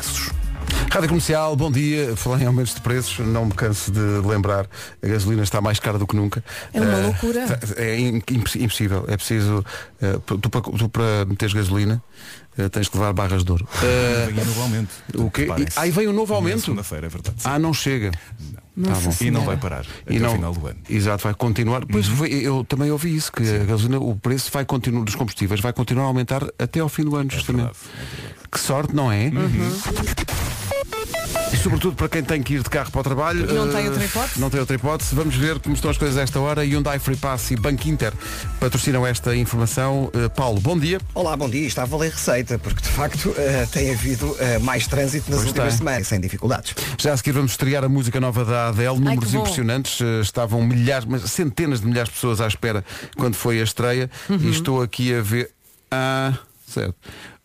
preços. Rádio Comercial, bom dia. Falar em aumentos de preços, não me canso de lembrar, a gasolina está mais cara do que nunca. É uma Eh, loucura. tá- É im- imp- impossível. É preciso. eh, tu, para, tu para meteres gasolina eh, tens que levar barras de ouro. Eh, Vem um novo aumento. o quê? E- aí vem um novo aumento? Segunda-feira, é verdade. ah, não chega. Tá bom. e não vai parar até o final do ano. Uhum. Exato, vai continuar. Pois foi- eu também ouvi isso, que a gasolina, o preço vai continuar dos combustíveis vai continuar a aumentar até ao fim do ano, justamente. verdade, é verdade. Que sorte, não é? E sobretudo para quem tem que ir de carro para o trabalho. Não eh, tem outra hipótese? Não tem outra hipótese. Vamos ver como estão as coisas a esta hora. Hyundai Free Pass e Banco Inter patrocinam esta informação. Eh, Paulo, bom dia. Olá, bom dia. Está a valer receita, porque de facto eh, tem havido eh, mais trânsito nas Pois últimas tem. semanas, sem dificuldades. Já a seguir vamos estrear a música nova da Adele, números bom. impressionantes. Eh, Estavam milhares, mas centenas de milhares de pessoas à espera quando foi a estreia. Uhum. E estou aqui a ver. Ah, certo.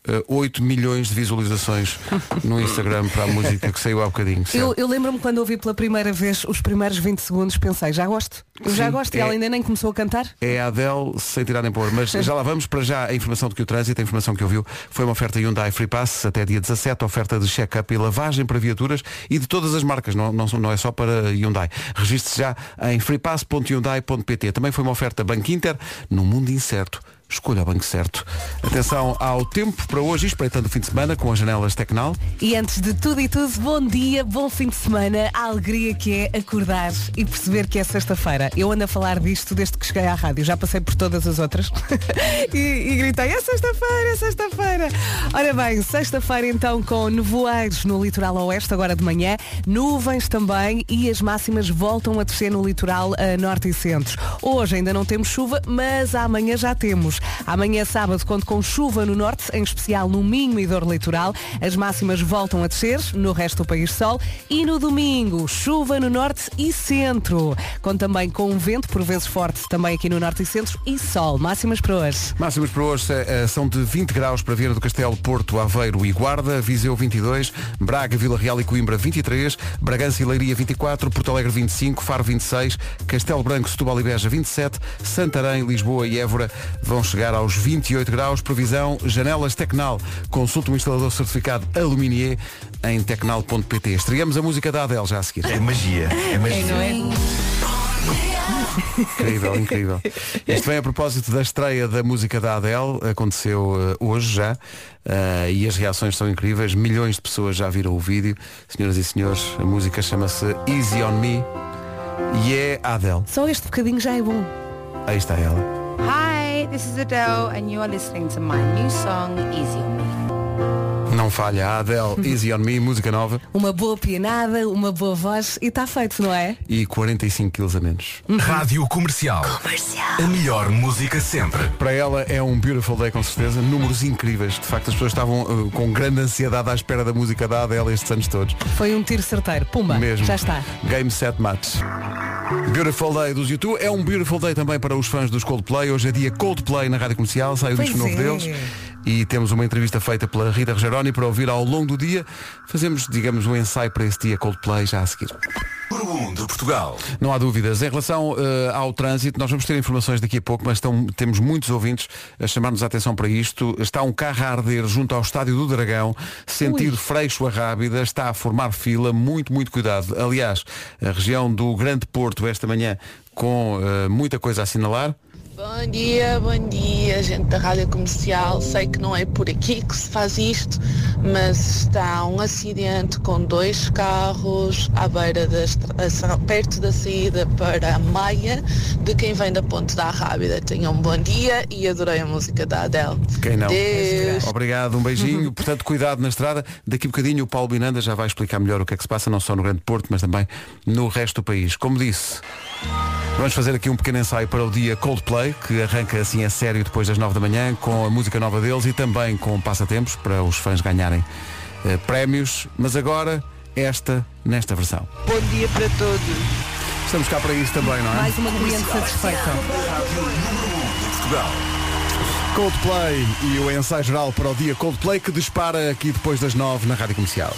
Eh, 8 milhões de visualizações no Instagram para a música que saiu há bocadinho. certo? Eu, eu lembro-me quando ouvi pela primeira vez os primeiros 20 segundos, pensei, já gosto. Eu já Sim, gosto e é- ela ainda nem começou a cantar. É a Adele sem tirar nem pôr. Mas já lá vamos para já a informação de que o trânsito, a informação que ouviu, foi uma oferta Hyundai Free Pass até dia 17, oferta de check-up e lavagem para viaturas e de todas as marcas, não, não, não é só para Hyundai. Registre-se já em freepass.hyundai.pt. Também foi uma oferta Banco Inter, no mundo incerto. Escolha o banco certo. Atenção ao tempo para hoje, espreitando o fim de semana com as janelas Tecnal. E antes de tudo e tudo, bom dia, bom fim de semana, a alegria que é acordar e perceber que é sexta-feira. Eu ando a falar disto desde que cheguei à rádio, já passei por todas as outras e, e gritei, é sexta-feira, é sexta-feira. Ora bem, sexta-feira então com nevoeiros no litoral oeste, agora de manhã, nuvens também e as máximas voltam a descer no litoral a norte e centro. Hoje ainda não temos chuva, mas amanhã já temos. Amanhã sábado conto com chuva no norte, em especial no Minho e Dor Litoral. As máximas voltam a descer, no resto do país sol. E no domingo, chuva no norte e centro. Com também com um vento, por vezes forte, também aqui no norte e centro. E sol. Máximas para hoje. Máximas para hoje eh, são de 20 graus para Vieira do Castelo, Porto, Aveiro e Guarda, Viseu 22, Braga, Vila Real e Coimbra 23, Bragança e Leiria 24, Porto Alegre 25, Faro 26, Castelo Branco, Setúbal e Beja 27, Santarém, Lisboa e Évora vão chegar aos 28 graus. Previsão Janelas Tecnal. Consulte um instalador certificado Aluminier em tecnal.pt. Estreamos a música da Adele já a seguir. É magia. É magia. não é? Incrível, incrível. Isto vem a propósito da estreia da música da Adele, aconteceu eh, hoje já, eh, e as reações são incríveis. Milhões de pessoas já viram o vídeo. Senhoras e senhores, a música chama-se Easy on Me e é a Adele. Só este bocadinho já é bom. Aí está ela. Hi, this is Adele, and you are listening to my new song, Easy on Me. Não falha, a Adele, Easy on Me, música nova Uma boa pianada, uma boa voz e está feito, não é? e 45 quilos a menos. Rádio Comercial. A melhor música sempre. Para ela é um beautiful day com certeza, números incríveis. De facto, as pessoas estavam eh, com grande ansiedade à espera da música da Adele estes anos todos. Foi um tiro certeiro. Pumba, Mesmo. já está. Game Set Match. Beautiful Day dos YouTube. É um Beautiful Day também para os fãs dos Coldplay. Hoje é dia Coldplay na Rádio Comercial. Sai o disco novo é. deles. E temos uma entrevista feita pela Rita Rogeroni para ouvir ao longo do dia. Fazemos, digamos, um ensaio para esse dia Coldplay já a seguir. Número 1 de Portugal. Não há dúvidas. Em relação eh, ao trânsito, nós vamos ter informações daqui a pouco, mas estão- temos muitos ouvintes a chamar-nos a atenção para isto. Está um carro a arder junto ao Estádio do Dragão, sentido Freixo a Rábida, está a formar fila, muito, muito cuidado. Aliás, a região do Grande Porto esta manhã com eh, muita coisa a assinalar. Bom dia, bom dia, gente da Rádio Comercial. Sei que não é por aqui que se faz isto, mas está um acidente com dois carros à beira da perto da saída para a Maia de quem vem da Ponte da Rábida. Tenham um bom dia e adorei a música da Adele. Quem não? Deus. Obrigado, um beijinho. Portanto, cuidado na estrada. Daqui a bocadinho o Paulo Binanda já vai explicar melhor o que é que se passa, não só no Grande Porto, mas também no resto do país. Como disse, vamos fazer aqui um pequeno ensaio para o dia Coldplay, que arranca assim a sério depois das 9 da manhã, com a música nova deles e também com passatempos para os fãs ganharem eh, prémios. Mas agora, esta, nesta versão. Bom dia para todos. Estamos cá para isso também, não é? Mais uma cliente satisfeita. Coldplay e o ensaio geral para o dia Coldplay que dispara aqui depois das 9 na Rádio Comercial.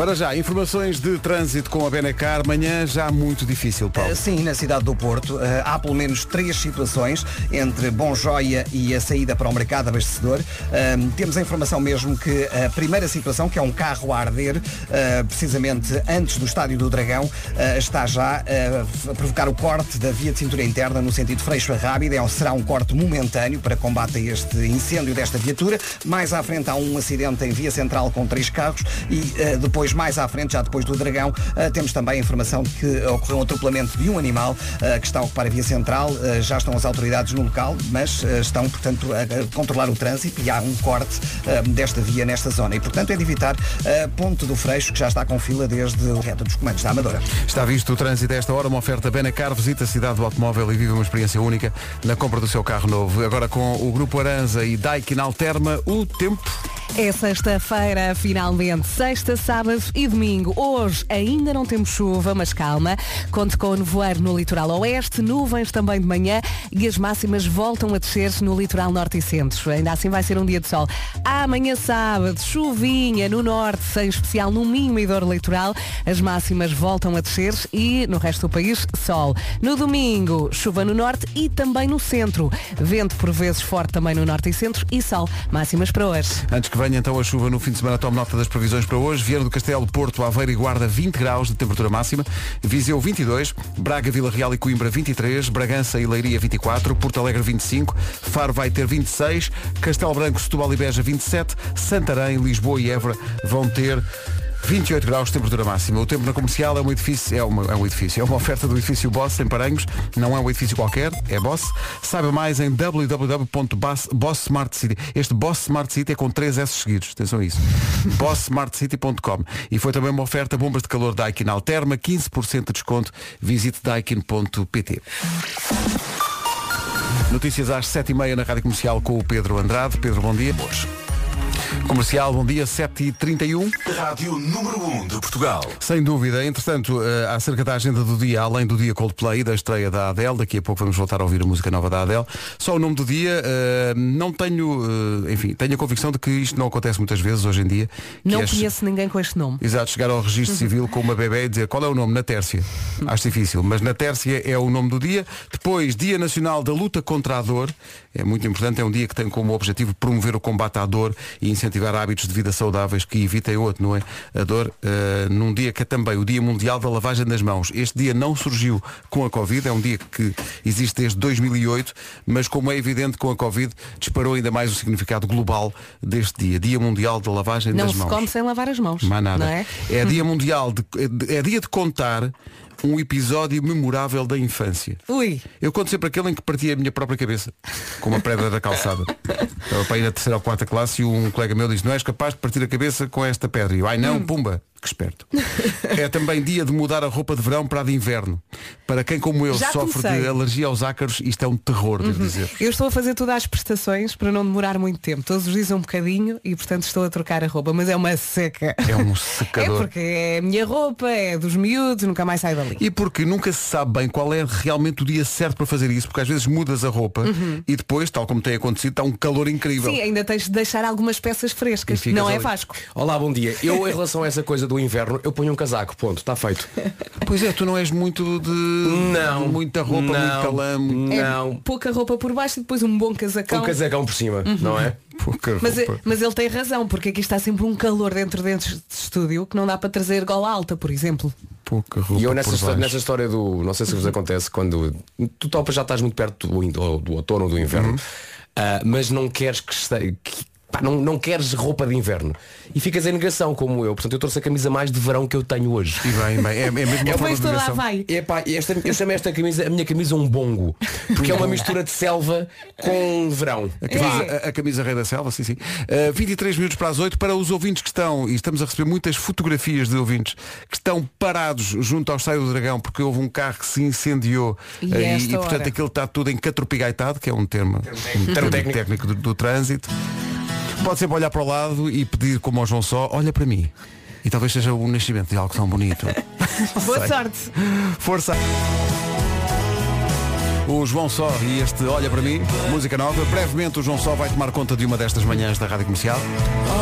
Para já, informações de trânsito com a Benacar, manhã já muito difícil, Paulo. Uh, Sim, na cidade do Porto uh, há pelo menos três situações entre Bom Joia e a saída para o mercado abastecedor. Uh, temos a informação mesmo que a primeira situação, que é um carro a arder, uh, precisamente antes do Estádio do Dragão, está já a provocar o corte da via de cintura interna no sentido Freixo a Rábida. É, será um corte momentâneo para combate a este incêndio desta viatura. Mais à frente há um acidente em via central com três carros e uh, depois, mais à frente, já depois do Dragão, uh, temos também a informação de que ocorreu um atropelamento de um animal uh, que está a ocupar a via central. Uh, já estão as autoridades no local, mas uh, estão, portanto, a, a controlar o trânsito e há um corte uh, desta via nesta zona. E, portanto, é de evitar uh, Ponte do Freixo, que já está com fila desde o reto dos comandos da Amadora. Está visto o trânsito a esta hora, uma oferta Benacar, visita a cidade do automóvel e vive uma experiência única na compra do seu carro novo. Agora com o Grupo Aranza e Daikin Alterma, o tempo... É sexta-feira, finalmente. Sexta, sábado e domingo. Hoje ainda não temos chuva, mas calma. Conte com o nevoeiro no litoral oeste, nuvens também de manhã e as máximas voltam a descer no litoral norte e centro. Ainda assim vai ser um dia de sol. Amanhã sábado, chuvinha no norte, em especial no Minho e Dor Litoral. As máximas voltam a descer e no resto do país, sol. No domingo, chuva no norte e também no centro. Vento por vezes forte também no norte e centro e sol. Máximas para hoje. Antes que venha então a chuva no fim de semana, tome nota das previsões para hoje. Viana do Castelo, Porto, Aveiro e Guarda 20 graus de temperatura máxima. Viseu 22, Braga, Vila Real e Coimbra 23, Bragança e Leiria 24, Porto Alegre 25, Faro vai ter 26, Castelo Branco, Setúbal e Beja 27, Santarém, Lisboa e Évora vão ter 28 graus temperatura máxima. O tempo na comercial é um edifício, é, uma, é um edifício, é uma oferta do edifício Boss em Paranhos. Não é um edifício qualquer, é Boss. Saiba mais em www.bosssmartcity. Este Boss Smart City é com 3 S seguidos. Atenção a isso. bosssmartcity.com. E foi também uma oferta bombas de calor Daikin Alterma, 15% de desconto. Visite daikin.pt. Notícias às 7h30 na Rádio Comercial com o Pedro Andrade. Pedro, bom dia. Comercial, bom dia, 7h31. Rádio número 1 de Portugal. Sem dúvida. Entretanto, eh, acerca da agenda do dia, além do dia Coldplay e da estreia da Adele, daqui a pouco vamos voltar a ouvir a música nova da Adele. Só o nome do dia, eh, não tenho, eh, enfim, tenho a convicção de que isto não acontece muitas vezes hoje em dia. Não che- conheço ninguém com este nome. Exato, chegar ao registro civil com uma bebê e dizer qual é o nome na Tércia. Acho difícil, mas na Tércia é o nome do dia. Depois, Dia Nacional da Luta contra a Dor. É muito importante, é um dia que tem como objetivo promover o combate à dor e incentivar hábitos de vida saudáveis que evitem outro, não é? A dor, eh, num dia que é também o Dia Mundial da Lavagem das Mãos. Este dia não surgiu com a Covid, é um dia que existe desde 2008, mas como é evidente com a Covid, disparou ainda mais o significado global deste dia. Dia Mundial da Lavagem Não das se Mãos. come sem lavar as mãos. Mais nada. Não é? é dia mundial, de, é dia de contar um episódio memorável da infância. Ui. Eu conto sempre aquele em que partia a minha própria cabeça, com uma pedra da calçada. Estava para ir na terceira ou quarta classe e um colega meu disse, não és capaz de partir a cabeça com esta pedra. E eu, ai Hum. não, pumba, que esperto. É também dia de mudar a roupa de verão para a de inverno. Para quem como eu Já sofre comecei. de alergia aos ácaros, isto é um terror, devo dizer. Eu estou a fazer tudo às prestações para não demorar muito tempo. Todos os dias um bocadinho e portanto estou a trocar a roupa. Mas é uma seca. É um É secador. porque é a minha roupa, é dos miúdos, nunca mais sai dali. E porque nunca se sabe bem qual é realmente o dia certo para fazer isso, porque às vezes mudas a roupa e depois, tal como tem acontecido, está um calor incrível. Uhum. Sim, ainda tens de deixar algumas peças E frescas. ficas Não é ali. Vasco. Olá, bom dia. Eu, em relação a essa coisa do inverno, eu ponho um casaco, ponto, está feito. Pois é, tu não és muito de Não. muita roupa, muito Não. muito É Não. pouca roupa por baixo e depois um bom casacão. Um casacão por cima, não é? pouca Mas, roupa. mas ele tem razão, porque aqui está sempre um calor dentro dentro de estúdio que não dá para trazer gola alta, por exemplo. Pouca roupa E eu nessa, histó- baixo. nessa história do. Não sei se vos acontece quando. Tu topas já estás muito perto do, do, do outono ou do inverno, ah, mas não queres que, este- que- pá, não, não queres roupa de inverno. E ficas em negação como eu. Portanto, eu trouxe a camisa mais de verão que eu tenho hoje. E bem, bem, é, é mesmo uma Eu forma de negação. vai. Epá, esta, eu chamo esta camisa, a minha camisa um bongo. Porque é uma mistura de selva com verão. A camisa, a, a camisa Rei da Selva, sim, sim. Uh, 23 minutos para as 8 para os ouvintes que estão, e estamos a receber muitas fotografias de ouvintes que estão parados junto ao Estádio do Dragão porque houve um carro que se incendiou E uh, esta e, portanto hora? aquilo está tudo encatropigaitado, que é um termo, um termo técnico. técnico do, do trânsito. Pode sempre olhar para o lado e pedir como ao João Só, olha para mim. E talvez seja o nascimento de algo tão bonito. Boa sorte. Força! O João Só e este Olha para mim, música nova. Brevemente o João Só vai tomar conta de uma destas manhãs da Rádio Comercial.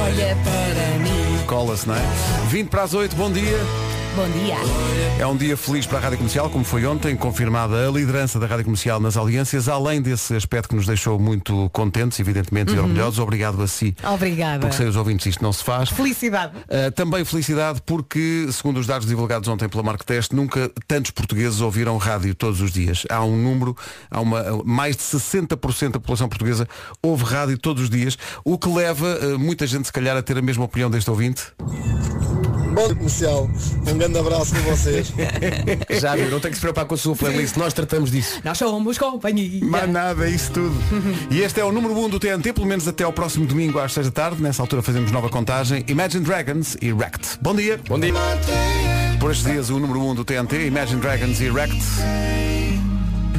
Olha para mim. Cola-se, não é? 20 para as 8, bom dia. Bom dia. É um dia feliz para a Rádio Comercial, como foi ontem, confirmada a liderança da Rádio Comercial nas audiências, além desse aspecto que nos deixou muito contentes, evidentemente, e orgulhosos. Obrigado a si. Obrigada. Porque sem os ouvintes isto não se faz. Felicidade. Uh, também felicidade porque, segundo os dados divulgados ontem pela Marketest, nunca tantos portugueses ouviram rádio todos os dias. Há um número, há uma, mais de 60% da população portuguesa ouve rádio todos os dias, o que leva uh, muita gente, se calhar, a ter a mesma opinião deste ouvinte. Bom comercial, um grande abraço para vocês. Já viu, não tem que se preocupar com a sua playlist, nós tratamos disso. Nós somos companhia. Mais nada, é isso tudo. e este é o número 1 um do TNT, pelo menos até ao próximo domingo às 6 da tarde. Nessa altura fazemos nova contagem. Imagine Dragons e Wrecked. Bom dia. Bom dia. Por estes dias o número 1 um do TNT, Imagine Dragons e Wrecked.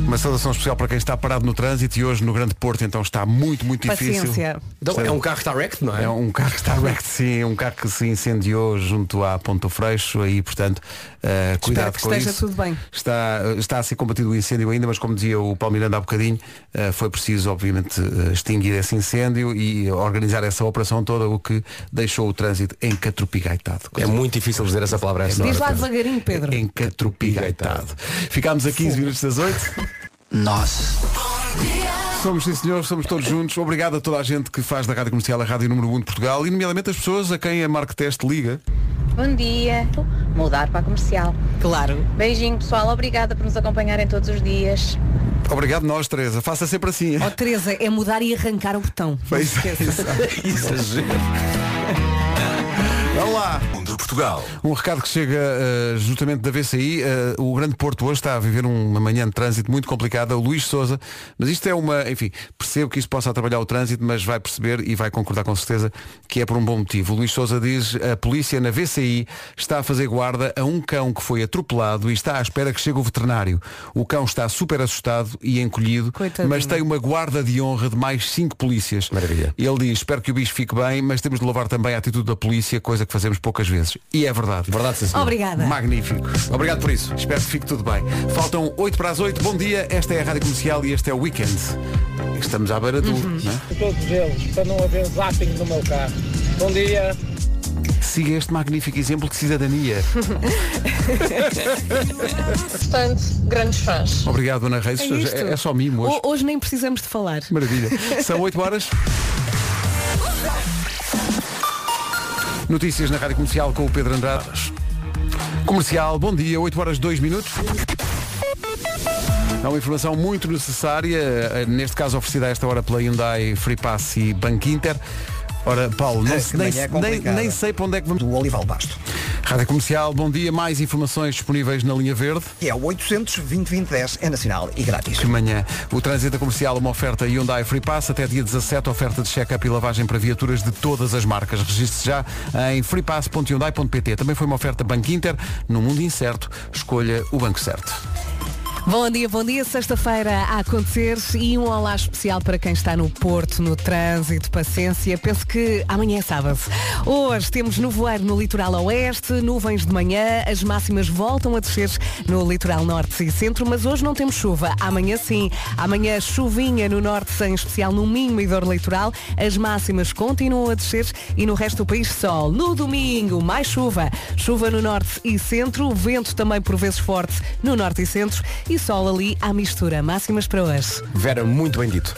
Uma saudação especial para quem está parado no trânsito e hoje no Grande Porto então está muito, muito difícil. Paciência. Então, é um carro que está wrecked, não é? É um carro que está wrecked, sim, um carro que se incendiou junto à Ponto do Freixo, aí portanto, uh, cuidado que com esteja isso. tudo bem. Está, está a ser combatido o incêndio ainda, mas como dizia o Paulo Miranda há bocadinho, uh, foi preciso obviamente uh, extinguir esse incêndio e organizar essa operação toda, o que deixou o trânsito encatropigaitado. É muito difícil dizer essa palavra. Essa Diz hora. lá devagarinho, Pedro. Encatropigaitado. Ficámos a 15 minutos das 8. Nós. Somos sim senhores, somos todos juntos. Obrigado a toda a gente que faz da Rádio Comercial a Rádio Número 1 de Portugal e nomeadamente as pessoas a quem a Mark Test liga. Bom dia. Mudar para a comercial. Claro. Beijinho, pessoal. Obrigada por nos acompanharem todos os dias. Obrigado nós, Teresa. Faça sempre assim. Ó Teresa, é mudar e arrancar o botão. Não se esqueça. Vamos lá. Portugal. Um recado que chega uh, justamente da VCI. Uh, o Grande Porto hoje está a viver uma manhã de trânsito muito complicada. O Luís Souza, mas isto é uma, enfim, percebo que isto possa atrapalhar o trânsito, mas vai perceber e vai concordar com certeza que é por um bom motivo. O Luís Souza diz a polícia na VCI está a fazer guarda a um cão que foi atropelado e está à espera que chegue o veterinário. O cão está super assustado e encolhido, Coitadinho. mas tem uma guarda de honra de mais cinco polícias. Maravilha. Ele diz, espero que o bicho fique bem, mas temos de louvar também a atitude da polícia, coisa que fazemos poucas vezes. E é verdade. Verdade, sim, senhor. Obrigada. Magnífico. Obrigado por isso. Espero que fique tudo bem. Faltam 8 para as 8. Bom dia, esta é a Rádio Comercial e este é o Weekend. Estamos à beira do. Uhum. não é? todos eles, para não haver zapping no meu carro. Bom dia. Siga este magnífico exemplo de cidadania. Portanto, grandes fãs. Obrigado, Ana Reis. É. É, é só mimo hoje. Ho- Hoje nem precisamos de falar. Maravilha. São 8 horas. Notícias na Rádio Comercial com o Pedro Andrade. Comercial, bom dia, 8 horas 2 minutos. É uma informação muito necessária, eh, neste caso oferecida a esta hora pela Hyundai Free Pass e Banco Inter. Ora, Paulo, não É, se- nem, é nem, nem sei para onde é que vamos. Do Olival Basto. Rádio Comercial, bom dia. Mais informações disponíveis na linha verde. Que é o 800 2010 é nacional e grátis. De manhã, o trânsito comercial, uma oferta Hyundai Free Pass, até dia 17, oferta de check-up e lavagem para viaturas de todas as marcas. Registre já em freepass.hyundai.pt. Também foi uma oferta Banco Inter. No mundo incerto, escolha o banco certo. Bom dia, bom dia. Sexta-feira a acontecer e um olá especial para quem está no Porto, no trânsito, paciência. Penso que amanhã é sábado. Hoje temos nevoeiro no litoral oeste, nuvens de manhã, as máximas voltam a descer no litoral norte e centro, mas hoje não temos chuva. Amanhã sim. Amanhã chuvinha no norte, em especial no Minho e Dor Litoral. As máximas continuam a descer e no resto do país sol. No domingo, mais chuva. Chuva no norte e centro, vento também por vezes forte no norte e centro e sol ali à mistura. Máximas para hoje. Vera, muito bem dito.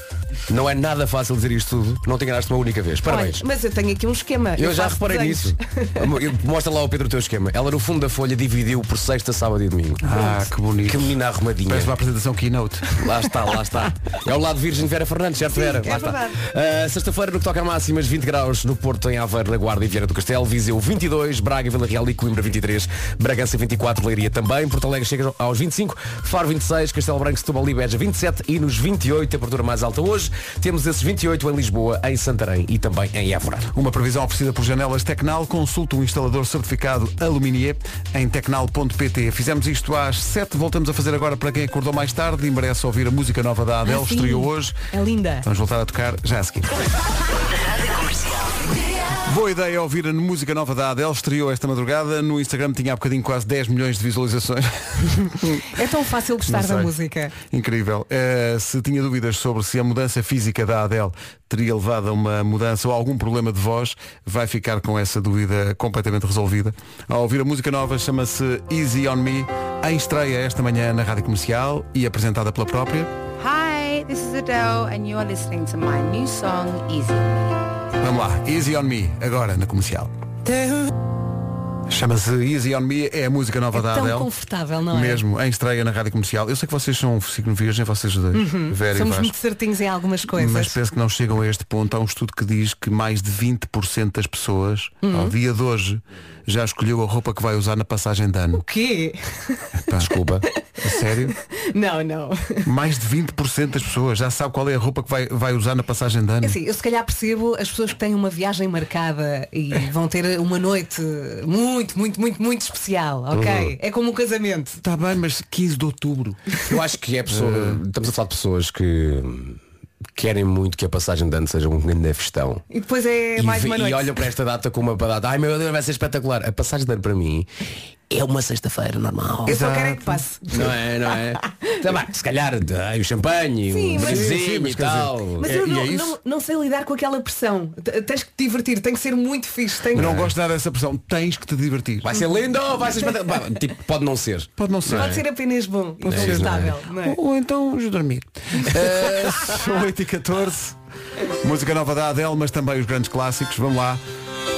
Não é nada fácil dizer isto tudo. Não te enganaste uma única vez. Parabéns. Olha, mas eu tenho aqui um esquema. Eu, já faço reparei desenhos. nisso. Mostra lá ao Pedro o teu esquema. Ela no fundo da folha dividiu por sexta, sábado e domingo. Ah, que bonito. Que menina arrumadinha. Parece uma apresentação keynote. Lá está, lá está. É o lado virgem de Vera Fernandes, certo Vera? é Lá está. Ah, Sexta-feira no que toca a máximas 20 graus no Porto, em Aveiro, na Guarda e Vieira do Castelo, Viseu 22, Braga, Vila Real e Coimbra 23, Bragança 24, Leiria também, Porto Alegre chega aos 25, Faro 26, Castelo Branco, Setúbal e Beja 27 e nos 28, temperatura mais alta hoje, temos esses 28 em Lisboa, em Santarém e também em Évora. Uma previsão oferecida por Janelas Tecnal. Consulte um instalador certificado Aluminier em tecnal.pt. Fizemos isto às 7. Voltamos a fazer agora para quem acordou mais tarde e merece ouvir a música nova da Adele. Ah. Estreou hoje. É linda. Vamos voltar a tocar já a seguir. Boa ideia ouvir a música nova da Adele, estreou esta madrugada. No Instagram tinha há bocadinho quase 10 milhões de visualizações. É tão fácil gostar da música. Incrível. Eh, se tinha dúvidas sobre se a mudança física da Adele teria levado a uma mudança ou algum problema de voz, vai ficar com essa dúvida completamente resolvida. Ao ouvir a música nova, chama-se Easy on Me, em estreia esta manhã na Rádio Comercial e apresentada pela própria. Hi, this is Adele, and you are listening to my new song, Easy on Vamos lá, Easy on Me, agora na comercial. Chama-se Easy on Me, é a música nova É da tão Adele. confortável, não é? Mesmo, em estreia na Rádio Comercial. Eu sei que vocês são signo virgem, vocês dois, Uhum. Vera Somos muito certinhos em algumas coisas. Mas penso que não chegam a este ponto. Há um estudo que diz que mais de 20% das pessoas, Uhum. ao dia de hoje, já escolheu a roupa que vai usar na passagem de ano. O quê? Pá, Desculpa. A sério? Não, não. Mais de 20% das pessoas já sabe qual é a roupa que vai, vai usar na passagem de ano. Assim, eu se calhar percebo as pessoas que têm uma viagem marcada e vão ter uma noite muito, muito, muito, muito especial, ok? Uhum. É como um casamento. Está bem, mas 15 de outubro. Eu acho que é pessoa. Estamos a falar de pessoas que querem muito que a passagem de ano seja um grande festão. E depois é e, mais uma e noite. olham para esta data como uma data. Ai meu Deus, vai ser espetacular. A passagem de ano para mim é uma sexta-feira normal. Eu só quero é que passe. Não é, não é? Também, se calhar ai, o champanhe, Sim, o mas e tal. Mas É- eu e não, é não, não sei lidar com aquela pressão. Tens que te divertir, tem que ser muito fixe. Tem Eu que... não gosto nada dessa pressão. Tens que te divertir. Vai ser lindo, vai ser espetacular. Tipo, pode não ser. Pode não ser. Pode ser apenas bom Pode ser, é? Ou, ou então vamos dormir. São 8 e 14 Música nova da Adele, mas também os grandes clássicos. Vamos lá.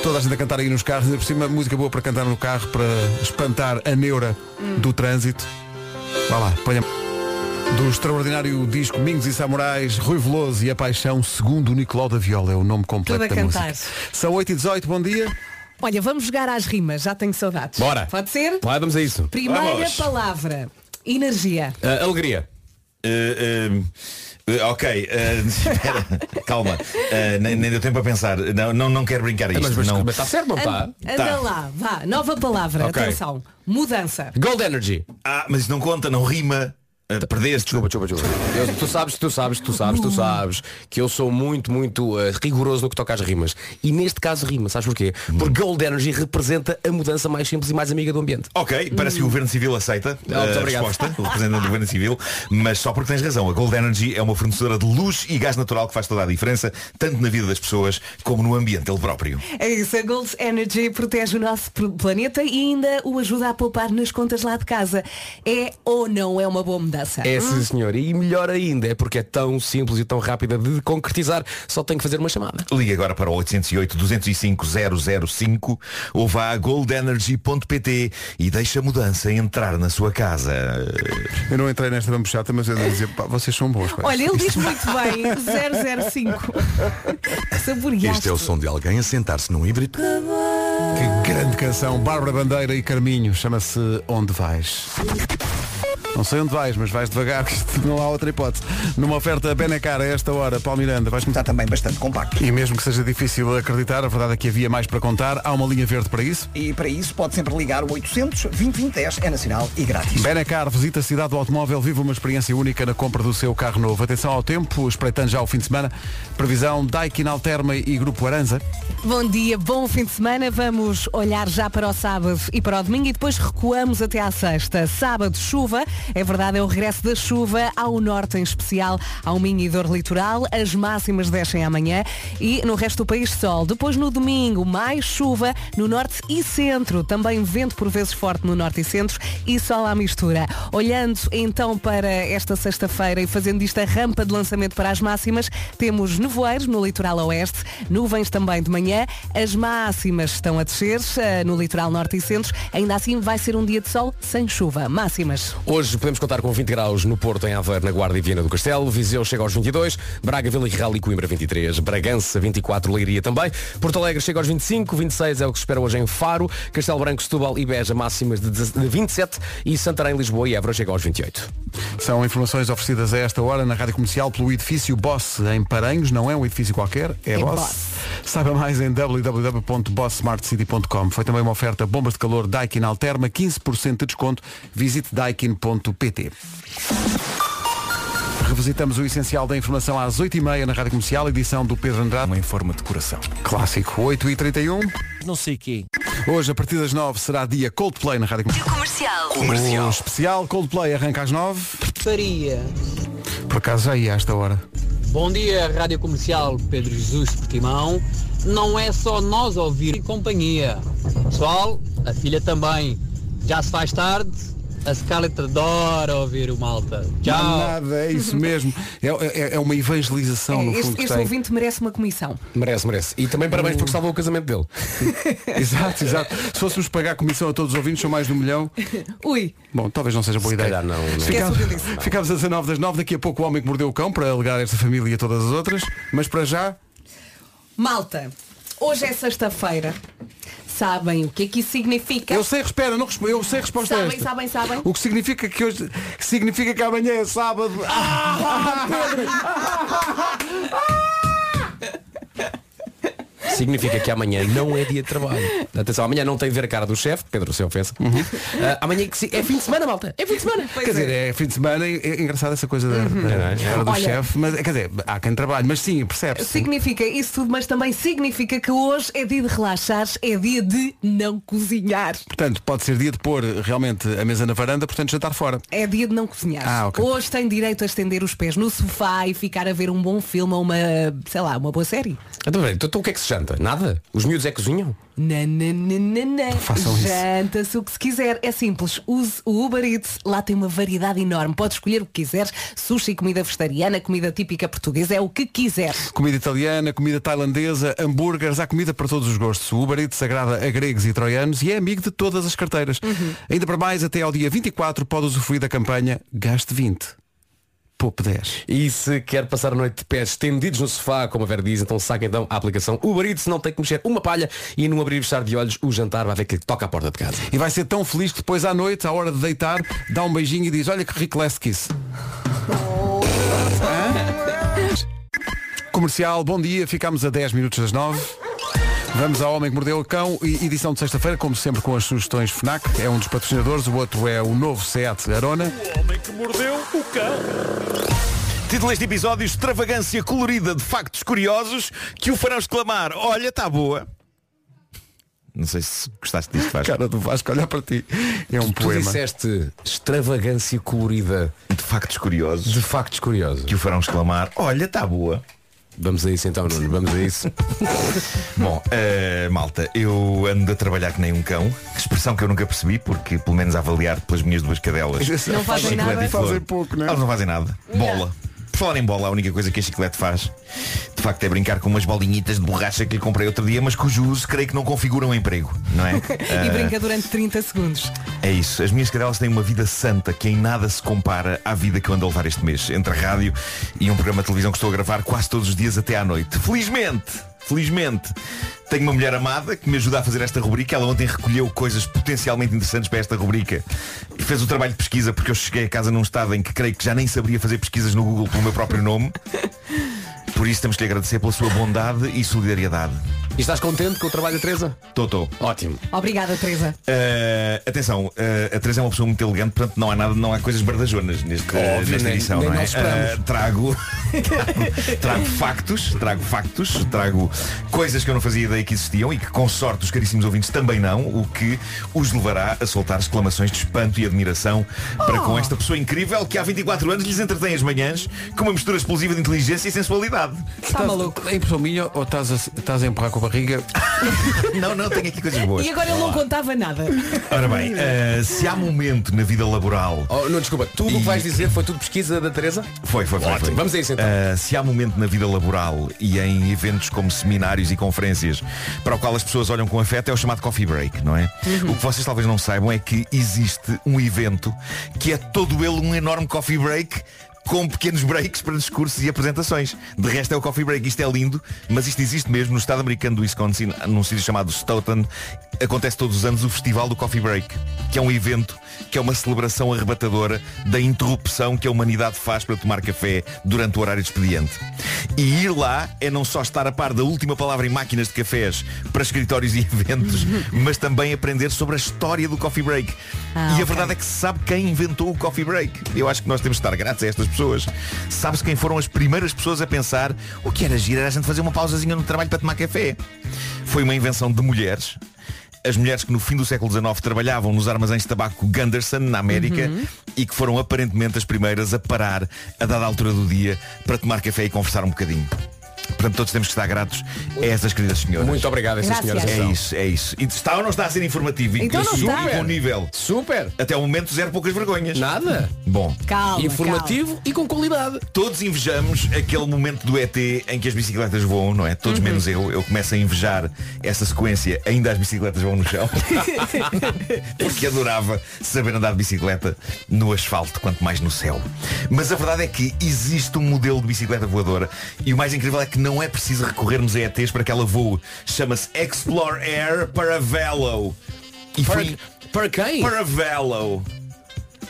Toda a gente a cantar aí nos carros, ainda por cima, música boa para cantar no carro, para espantar a neura do trânsito. Vá lá, ponha. Do extraordinário disco Mingos e Samurais, Rui Veloso e a Paixão, segundo o Nicolau da Viola, é o nome completo Tudo a da cantar. música. São 8 e 18 bom dia. Olha, vamos jogar às rimas, já tenho saudades. Bora. Pode ser? Lá vamos a isso. Primeira Vamos. palavra. Energia. Ah, alegria. Eh, eh, eh, ok, eh, espera, calma. Eh, nem, nem deu tempo a pensar. Não, não, não quero brincar a isto. Mas, mas, não. mas está certo, não está? An- Anda lá, vá. Nova palavra. Ok. Atenção. Mudança. Gold Energy. Ah, mas isso não conta, não rima. Eh, perdeste. Desculpa, desculpa, desculpa. Eu- tu sabes, tu sabes, tu sabes, tu sabes que eu sou muito, muito eh, rigoroso no que toca às rimas. E neste caso rima, sabes porquê? Porque Gold Energy representa a mudança mais simples e mais amiga do ambiente. Ok, parece que o Governo Civil aceita Ah, muito a obrigado. resposta, o representante do Governo Civil, mas só porque tens razão. A Gold Energy é uma fornecedora de luz e gás natural que faz toda a diferença, tanto na vida das pessoas como no ambiente ele próprio. É isso, a Gold Energy protege o nosso planeta e ainda o ajuda a poupar nas contas lá de casa. É ou não é uma boa mudança? É sim senhor. E melhor ainda, é porque é tão simples e tão rápida de concretizar, só tem que fazer uma chamada. Ligue agora para o 808 205 005 ou vá a goldenergy.pt e deixe a mudança entrar na sua casa. Eu não entrei nesta bambuchata, mas eu ia dizer, pá, vocês são bons. pá. Olha, ele diz muito bem 005. Saboreaste. Este é o som de alguém a sentar-se num híbrido. Que grande canção, Bárbara Bandeira e Carminho, chama-se Onde Vais. Não sei onde vais, mas vais devagar, que não há outra hipótese. Numa oferta Benacar a esta hora, Paulo Miranda, vais começar. Está também bastante compacto. E mesmo que seja difícil acreditar, a verdade é que havia mais para contar. Há uma linha verde para isso. E para isso pode sempre ligar o 800 2010 é nacional e grátis. Benacar visita a cidade do automóvel, vive uma experiência única na compra do seu carro novo. Atenção ao tempo, espreitando já o fim de semana. Previsão Daikin Alterma e Grupo Aranza. Bom dia, bom fim de semana. Vamos olhar já para o sábado e para o domingo e depois recuamos até à sexta. Sábado, chuva. É verdade, é o regresso da chuva ao norte em especial, ao Minho e Dor Litoral. As máximas descem amanhã e no resto do país sol. Depois no domingo, mais chuva no norte e centro. Também vento por vezes forte no norte e centro e sol à mistura. Olhando então para esta sexta-feira e fazendo isto a rampa de lançamento para as máximas, temos nevoeiros no litoral oeste, nuvens também de manhã, as máximas estão a descer eh, no litoral norte e centro, ainda assim vai ser um dia de sol sem chuva. Máximas. Hoje podemos contar com 20 graus no Porto, em Aveiro, na Guarda e Viana do Castelo. Viseu chega aos 22. Braga, Vila Real e Coimbra 23. Bragança 24, Leiria também. Porto Alegre chega aos 25. 26 é o que se espera hoje em Faro. Castelo Branco, Setúbal e Beja máximas de 10 de 27. E Santarém, Lisboa e Évora chega aos 28. São informações oferecidas a esta hora na Rádio Comercial pelo edifício Boss em Paranhos. Não é um edifício qualquer, é, É Boss. Boss. Saiba mais em www.bosssmartcity.com. Foi também uma oferta bombas de calor Daikin Alterma, 15% de desconto. Visite daikin.pt. Revisitamos o essencial da informação às 8h30 na Rádio Comercial, edição do Pedro Andrade. Uma em forma de coração. Clássico, 8h31. Não sei quê. Hoje, a partir das 9 será dia Coldplay na Rádio Comercial. Comercial. O especial Coldplay arranca às 9. Faria. Por acaso já ia a esta hora. Bom dia, Rádio Comercial Pedro Jesus Portimão. Não é só nós ouvir em companhia. Pessoal, a filha também. Já se faz tarde. A Scarlett adora ouvir o malta. Tchau. Nada, é isso mesmo. É, é- é uma evangelização, no fundo, este este tem. ouvinte merece uma comissão. Merece, merece. E também parabéns porque salvou o casamento dele. Exato, exato. Se fôssemos pagar comissão a todos os ouvintes, são mais de um milhão. Ui, Bom, talvez não seja boa Se ideia. calhar não, não. Eu disse. ficamos a 19 das 9, daqui a pouco o homem que mordeu o cão para alegar esta família e todas as outras. Mas para já, malta, hoje é sexta-feira. Sabem o que é que isso significa? eu sei, espera, não respo- eu sei a resposta a Sabem, esta. sabem, sabem. O que significa que hoje que significa que amanhã é sábado. Ah, Significa que amanhã não é dia de trabalho. Atenção, amanhã não tem de ver a cara do chefe, Pedro se ofensa. Uhum. Ah, amanhã se- é fim de semana, malta. É fim de semana. quer dizer, é fim de semana é engraçado essa coisa da, da, É, hora do chefe, mas quer dizer, há quem trabalhe, mas sim, percebe-se. Significa isso tudo, mas também significa que hoje é dia de relaxar, é dia de não cozinhar. Portanto, pode ser dia de pôr realmente a mesa na varanda, portanto jantar fora. É dia de não cozinhar. Ah, ok. Hoje tem direito a estender os pés no sofá e ficar a ver um bom filme ou uma, sei lá, uma boa série. Então, então, então o que é que se janta? Nada? Os miúdos é que cozinham? Nananana. Façam isso. Janta-se o que se quiser. É simples. Use o Uber Eats. Lá tem uma variedade enorme. Podes escolher o que quiseres. Sushi, comida vegetariana, comida típica portuguesa. É o que quiseres. Comida italiana, comida tailandesa, hambúrgueres, há comida para todos os gostos. O Uber Eats agrada a gregos e troianos e é amigo de todas as carteiras. Ainda para mais, até ao dia 24 pode usufruir da campanha Gaste 20. Poupe 10. E se quer passar a noite de pés estendidos no sofá, como a Vera diz, então saca então a aplicação Uber Eats, não tem que mexer uma palha e num abrir e fechar de olhos o jantar vai ver que lhe toca à porta de casa. E vai ser tão feliz que depois à noite, à hora de deitar, dá um beijinho e diz, olha que rico last kiss. Comercial, bom dia, ficamos a 10 minutos das 9. Vamos ao Homem que Mordeu o Cão, e- edição de sexta-feira, como sempre com as sugestões FNAC, é um dos patrocinadores, o outro é o novo Seat Arona. Título deste episódio, extravagância colorida de factos curiosos que o farão exclamar, olha, está boa. Não sei se gostaste disto, faz. Cara do Vasco, olhar para ti. É um Tu poema. disseste extravagância colorida De factos curiosos de factos curiosos. que o farão exclamar, olha, está boa. Vamos a isso então, Nuno, vamos a isso. Bom, eh, malta, eu ando a trabalhar que nem um cão. Expressão que eu nunca percebi, porque pelo menos a avaliar pelas minhas duas cadelas. Não fazem nada. e. Fazem pouco, né? Elas não fazem nada. Bola. Por falar em bola, a única coisa que a chiclete faz de facto é brincar com umas bolinhitas de borracha que lhe comprei outro dia, mas cujo uso creio que não configura um emprego, não é? E Ah, brinca durante 30 segundos. é isso. As minhas cadelas têm uma vida santa que em nada se compara à vida que eu ando a levar este mês. Entre a rádio e um programa de televisão que estou a gravar quase todos os dias até à noite. Felizmente, felizmente, tenho uma mulher amada que me ajuda a fazer esta rubrica. Ela ontem recolheu coisas potencialmente interessantes para esta rubrica. E fez o trabalho de pesquisa porque eu cheguei a casa num estado em que creio que já nem saberia fazer pesquisas no Google pelo meu próprio nome. Por isso temos que lhe agradecer pela sua bondade e solidariedade. E estás contente com o trabalho da Teresa? Tô, tô. Ótimo. Obrigada, Teresa. Uh, atenção, uh, a Teresa é uma pessoa muito elegante, portanto não há nada, não há coisas bardajonas neste, Óbvio, nesta nem- edição, nem não é? Uh, trago, trago, trago factos, trago factos, trago coisas que eu não fazia ideia que existiam e que com sorte os caríssimos ouvintes também não, o que os levará a soltar exclamações de espanto e admiração para com esta pessoa incrível que há 24 anos lhes entretém as manhãs com uma mistura explosiva de inteligência e sensualidade. Está maluco. É impressão minha ou estás a, estás a empurrar com barriga? Não, não, tenho aqui coisas boas. E agora ele não contava nada. Ora bem, uh, se há momento na vida laboral Oh, não, desculpa, tudo o que vais dizer foi tudo pesquisa da Teresa? Foi, foi, foi. Foi. Vamos a isso, então. Uh, se há momento na vida laboral e em eventos como seminários e conferências para o qual as pessoas olham com afeto é o chamado coffee break, não é? O que vocês talvez não saibam é que existe um evento que é todo ele um enorme coffee break com pequenos breaks para discursos e apresentações. De resto é o coffee break. Isto é lindo, mas isto existe mesmo no estado americano do Wisconsin, num sítio chamado Stoughton. Acontece todos os anos o Festival do Coffee Break, que é um evento que é uma celebração arrebatadora da interrupção que a humanidade faz para tomar café durante o horário de expediente. E ir lá é não só estar a par da última palavra em máquinas de cafés para escritórios e eventos, mas também aprender sobre a história do coffee break. Ah, e a ok. verdade é que se sabe quem inventou o coffee break. Eu acho que nós temos de estar gratos a estas pessoas. Sabe-se quem foram as primeiras pessoas a pensar o que era giro era a gente fazer uma pausazinha no trabalho para tomar café. Foi uma invenção de mulheres. As mulheres que no fim do século XIX trabalhavam nos armazéns de tabaco Gunderson, na América, e que foram aparentemente as primeiras a parar a dada altura do dia para tomar café e conversar um bocadinho. Portanto, todos temos que estar gratos a estas queridas senhoras. Muito obrigado a essas Graças. senhoras. É isso, é isso. E está ou não está a ser informativo? E Então não super está. bom nível. Super. Até o momento zero poucas vergonhas. Nada. Bom, Calma, Informativo e com qualidade. todos invejamos aquele momento do ET em que as bicicletas voam, não é? Todos Uhum. menos eu. Eu começo a invejar essa sequência. Ainda as bicicletas vão no chão. Porque adorava saber andar de bicicleta no asfalto, quanto mais no céu. Mas a verdade é que existe um modelo de bicicleta voadora e o mais incrível é que não é preciso recorrermos a ETs para que ela voe. Chama-se Explore Air Paravello. E Para, foi para quem? Paravello.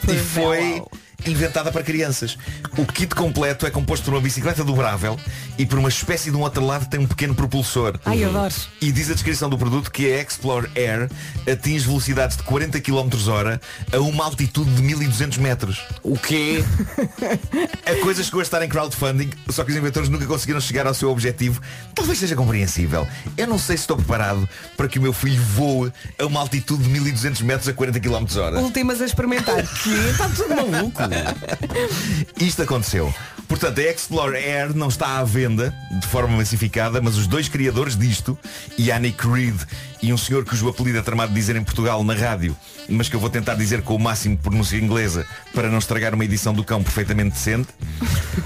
E foi inventada para crianças. O kit completo é composto por uma bicicleta dobrável e por uma espécie de um outro lado que tem um pequeno propulsor. Ai, adoro. E diz a descrição do produto que a Explore Air atinge velocidades de 40 km hora a uma altitude de 1200 metros. O quê? A coisa chegou a estar em crowdfunding, só que os inventores nunca conseguiram chegar ao seu objetivo. Talvez seja compreensível. Eu não sei se estou preparado para que o meu filho voe a uma altitude de 1200 metros a 40 km hora. Últimas a experimentar. que está tudo maluco. Isto aconteceu. Portanto, a Explore Air não está à venda de forma massificada, mas os dois criadores disto, Yannick Reed e um senhor cujo apelido é tramado de dizer em Portugal na rádio, mas que eu vou tentar dizer com o máximo de pronúncia inglesa para não estragar uma edição do cão perfeitamente decente.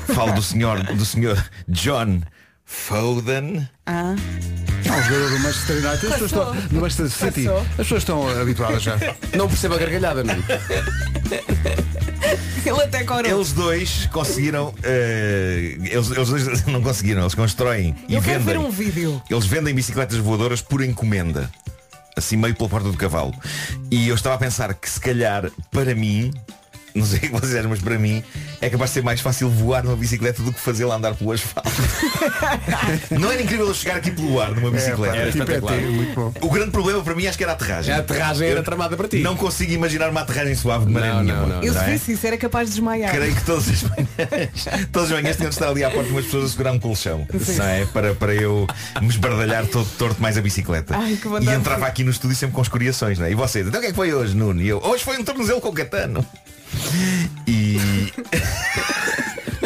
Falo do senhor, do senhor John Foden. Ah, Há um jogador do Manchester United. As pessoas estão, do Manchester City. As pessoas estão habituadas já. Não percebo a gargalhada, não. ele até corou. Eles dois conseguiram. eh, eles, eles dois não conseguiram, eles constroem e Eu quero vendem. ver um vídeo. Eles vendem bicicletas voadoras por encomenda. Assim meio pela porta do cavalo. E eu estava a pensar que se calhar, para mim, não sei o que vocês acham, mas para mim, é capaz de ser mais fácil voar numa bicicleta do que fazê-la andar pelo asfalto. não era incrível eu chegar aqui pelo ar numa bicicleta? Era Tipo ET, espetacular. muito bom. O grande problema para mim acho que era a aterragem. A aterragem era Eu tramada para ti. Não consigo imaginar uma aterragem suave de maneira Não, nenhuma. não, Eu não se é? visse isso era capaz de desmaiar. Creio que todas as manhãs, todas as manhãs tinham de estar ali à porta umas pessoas a segurar um colchão. Não é? para, para eu me esbardalhar todo torto mais a bicicleta. Ai, que e entrava aqui no estúdio sempre com escoriações, não é? E vocês, então o que é que foi hoje, Nuno? E eu, hoje foi um tornozelo com catano. E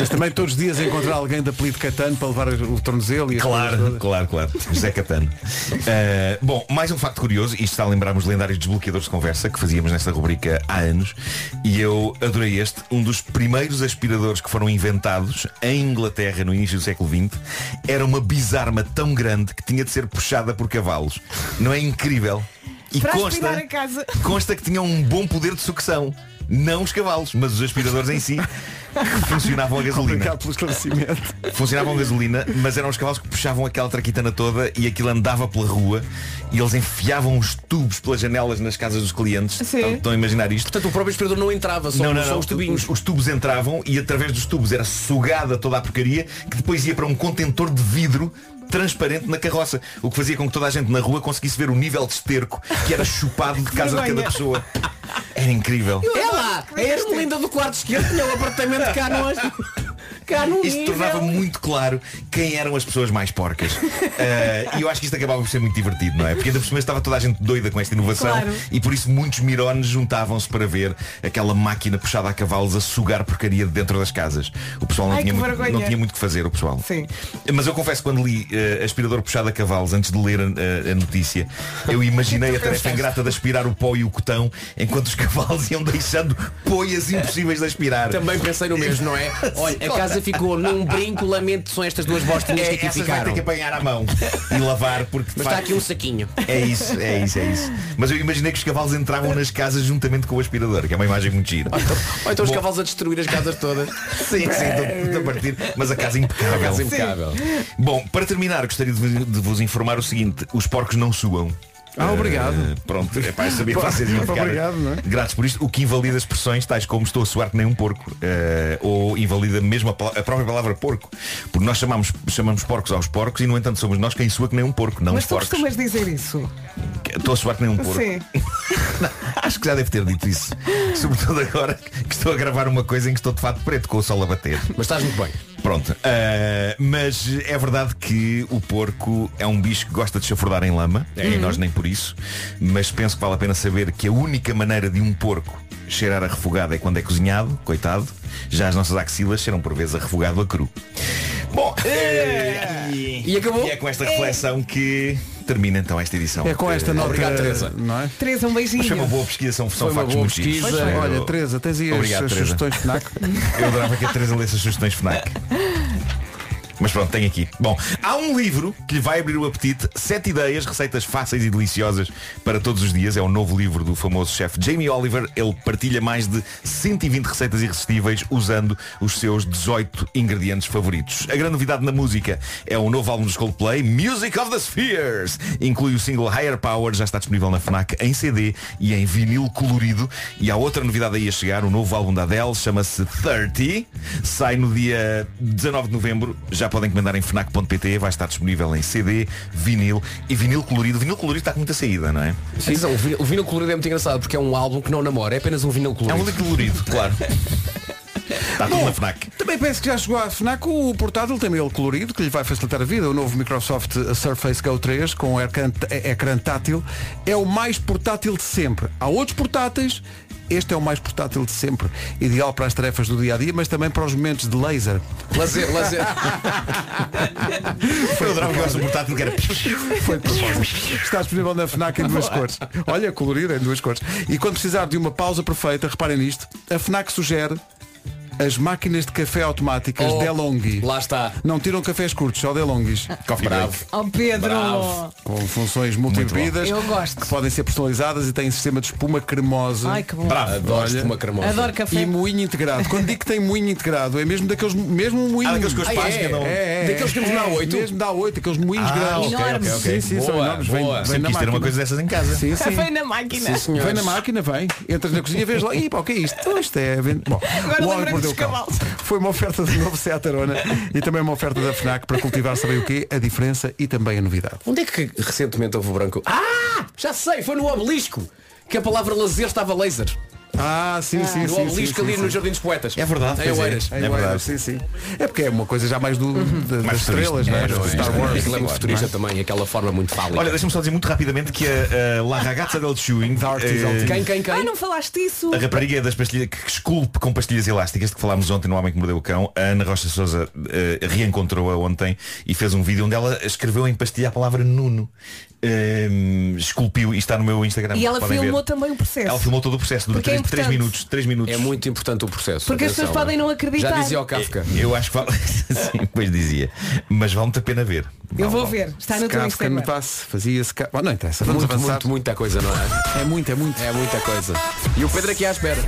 Mas também todos os dias encontrar alguém de apelido Catano para levar o tornozelo e as claro, claro, claro. José Catano. Uh, bom, mais um facto curioso, isto está a lembrar os lendários desbloqueadores de conversa que fazíamos nesta rubrica há anos. E eu adorei este, um dos primeiros aspiradores que foram inventados em Inglaterra no início do século XX, era uma bizarma tão grande que tinha de ser puxada por cavalos. Não é incrível? E Para consta, aspirar a casa. consta que tinham um bom poder de sucção. Não os cavalos, mas os aspiradores em si que funcionavam a gasolina. Obrigado pelo esclarecimento. Funcionavam a gasolina, mas eram os cavalos que puxavam aquela traquitana toda e aquilo andava pela rua e eles enfiavam os tubos pelas janelas nas casas dos clientes. Sim. Estão, estão a imaginar isto? Portanto, o próprio aspirador não entrava, só, não, não, só não. os tubinhos. Os, os tubos entravam e através dos tubos era sugada toda a porcaria que depois ia para um contentor de vidro transparente na carroça, o que fazia com que toda a gente na rua conseguisse ver o nível de esterco que era chupado de casa de cada pessoa. Era incrível. É lá, é a Ermelinda do quarto esquerdo, tinha um apartamento cá no... Cá no Isto nível. tornava muito claro quem eram as pessoas mais porcas. Eh, e eu acho que isto acabava por ser muito divertido, não é? Porque ainda por cima estava toda a gente doida com esta inovação Claro. e por isso muitos mirones juntavam-se para ver aquela máquina puxada a cavalos a sugar porcaria de dentro das casas. O pessoal não, Ai, tinha muito, não tinha muito que fazer, o pessoal. Sim. Mas eu confesso que quando li eh, aspirador puxado a cavalos antes de ler a, a- a notícia, eu imaginei a tarefa ingrata de aspirar o pó e o cotão enquanto os cavalos iam deixando poias impossíveis de aspirar. Também pensei no mesmo, não é? Olha, a casa ficou num brinco, lamento, são estas duas bostinhas que É, aqui essas vai ficaram. ter que apanhar à mão e lavar porque Mas está aqui um saquinho. é isso, é isso, é isso. Mas eu imaginei que os cavalos entravam nas casas juntamente com o aspirador, que é uma imagem muito gira. Ou então os Bom. cavalos a destruir as casas todas. Sim, sim, estou a partir, mas a casa impecável. Casa impecável. Bom, para terminar, gostaria de vos- de vos informar o seguinte: os porcos não suam. Ah, obrigado. Eh, pronto, é eu sabia que vocês iam ficar Obrigado, não é? gratos por isto, o que invalida expressões tais como estou a suar que nem um porco, eh, ou invalida mesmo a, a própria palavra porco, porque nós chamamos, chamamos porcos aos porcos e no entanto somos nós quem sua que nem um porco, não Mas os tu porcos. costumas dizer isso. Estou a suar que nem um porco. Sim. Acho que já deve ter dito isso. Sobretudo agora que estou a gravar uma coisa em que estou de fato preto com o sol a bater. Mas estás muito bem. Pronto. ah, mas é verdade que o porco é um bicho que gosta de chafurdar em lama. E nós nem por isso. Mas penso que vale a pena saber que a única maneira de um porco cheirar a refogado é quando é cozinhado, coitado. Já as nossas axilas cheiram por vezes a refogado a cru. Bom, eh, e, E acabou? e é com esta reflexão que termina então esta edição. É com esta nota. Obrigado, Teresa. Não é? Teresa, um beijinho. Mas foi uma boa pesquisa, são, são Foi uma factos boa pesquisa. Foi, Olha, eu- Teresa, tens aí as, Obrigado, as Teresa. sugestões FNAC? Eu adorava que a Teresa lesse as sugestões FNAC. Mas pronto, tem aqui. Bom, há um livro que lhe vai abrir o apetite. Sete ideias, receitas fáceis e deliciosas para todos os dias. É o novo livro do famoso chefe Jamie Oliver. Ele partilha mais de 120 receitas irresistíveis usando os seus 18 ingredientes favoritos. A grande novidade na música é o novo álbum dos Coldplay, Music of the Spheres. Inclui o single Higher Power, já está disponível na FNAC em CD e em vinil colorido. E há outra novidade aí a chegar, o novo álbum da Adele, chama-se 30. Sai no dia 19 de novembro. Já podem encomendar em FNAC.pt, vai estar disponível em CD, vinil e vinil colorido. O vinil colorido está com muita saída, não é? Atenção, o vinil, o vinil colorido é muito engraçado porque é um álbum que não namora, é apenas um vinil É um colorido. vinil colorido, claro. Está tudo na FNAC. Também penso que já chegou à FNAC o portátil, tem ele colorido, que lhe vai facilitar a vida. O novo Microsoft Surface Go 3 com ecrã, ecrã tátil é o mais portátil de sempre. Há outros portáteis, este é o mais portátil de sempre. Ideal para as tarefas do dia a dia, mas também para os momentos de laser. Lazer, lazer. Foi o drama que gosto do portátil que era. Foi de propósito. Está disponível na FNAC em duas cores. Olha, colorido em duas cores. E quando precisar de uma pausa perfeita, reparem nisto, a FNAC sugere as máquinas de café automáticas Oh, DeLonghi. Lá está. Não tiram cafés curtos, só DeLonghis. Coffee break. Oh Pedro. Bravo. Com funções multibebidas Eu gosto. que podem ser personalizadas e têm sistema de espuma cremosa Ai que bom. Bravo. Adoro Olha. espuma cremosa. Adoro café. e moinho integrado. Quando digo que tem moinho integrado, é mesmo daqueles mesmo um moinho. Ah, daqueles com os Ah, pais é? que. É, é, Daqueles que temos na A8? Mesmo dá 8, aqueles moinhos Ah, grandes. ok, ok, ok. Sim, sim, são Boa, enormes. Vem, boa. vem Sempre na quis ter uma máquina. coisa dessas em casa. Sim, sim. Foi na máquina. senhores. Vem na máquina, vem. Entras na cozinha e vês lá. Ih, pá, o que é isto? Então, Isto é. Bom, Agora o homem mordeu o dos cão. cavalos. Foi uma oferta do novo Seat Arona e também uma oferta da FNAC para cultivar saber o quê? A diferença e também a novidade. Onde é que recentemente houve o branco? Ah! Já sei, foi no obelisco. Que a palavra lazer estava laser. Ah, sim, sim, No sim. obelisco sim, ali sim, no sim. Jardim dos Poetas. É verdade, Em pois é. Oeiras. É, É verdade, sim, sim. É porque é uma coisa já mais do, Uhum. da- das Mais estrelas, não é? futurista. Do É, Star é, Wars. Aquilo é muito futurista também, aquela forma muito fálica. Olha, deixa-me só dizer muito rapidamente que a, a La Ragazza del Chewing, eh, quem, quem, quem? Ai, não falaste isso. a rapariga das pastilhas que esculpe com pastilhas elásticas de que falámos ontem no Homem que Mordeu o Cão, a Ana Rocha Souza eh, reencontrou-a ontem e fez um vídeo onde ela escreveu em pastilha a palavra Nuno. Eh, esculpiu e está no meu Instagram. E ela podem ver. filmou também o processo. Ela filmou todo o processo, dura Porque é 3, importante. minutos. 3 minutos. É muito importante o processo. Porque as pessoas podem não acreditar. Já dizia o Kafka. Eu acho que vale. Sim, pois dizia. Mas vale muito a pena ver. Eu Vale, vou vale. ver. Está no teu Kafka no Instagram. passe, fazia-se. ca- Bom, não interessa, vamos Muito, avançar. muito, muita coisa, não é? É muito, é muito. É muita coisa. E o Pedro aqui à espera.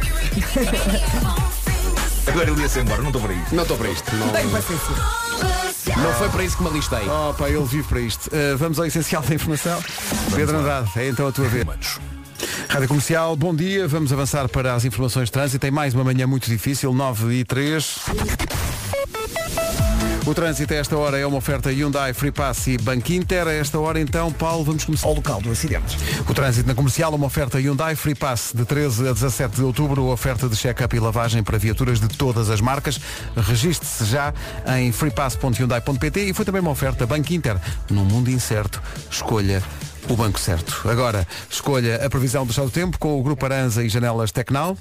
Agora ele ia-se embora, não estou para isso. Não estou para isto. Não, Tem paciência. Não foi para isso que me alistei. Oh, pá, ele vive para isto. Uh, vamos ao essencial da informação. Pedro Andrade, é então a tua vez. Rádio Comercial, bom dia. Vamos avançar para as informações de trânsito. Tem mais uma manhã muito difícil, 9 e 3. O trânsito a esta hora é uma oferta Hyundai Free Pass e Banco Inter. A esta hora então, Paulo, vamos começar. Ao local do acidente. O trânsito na comercial, uma oferta Hyundai Free Pass de 13 a 17 de outubro, oferta de check-up e lavagem para viaturas de todas as marcas. Registre-se já em freepass.hyundai.pt e foi também uma oferta Banco Inter. Num mundo incerto, escolha o banco certo. Agora, escolha a previsão do estado do tempo com o Grupo Aranza e Janelas Tecnal.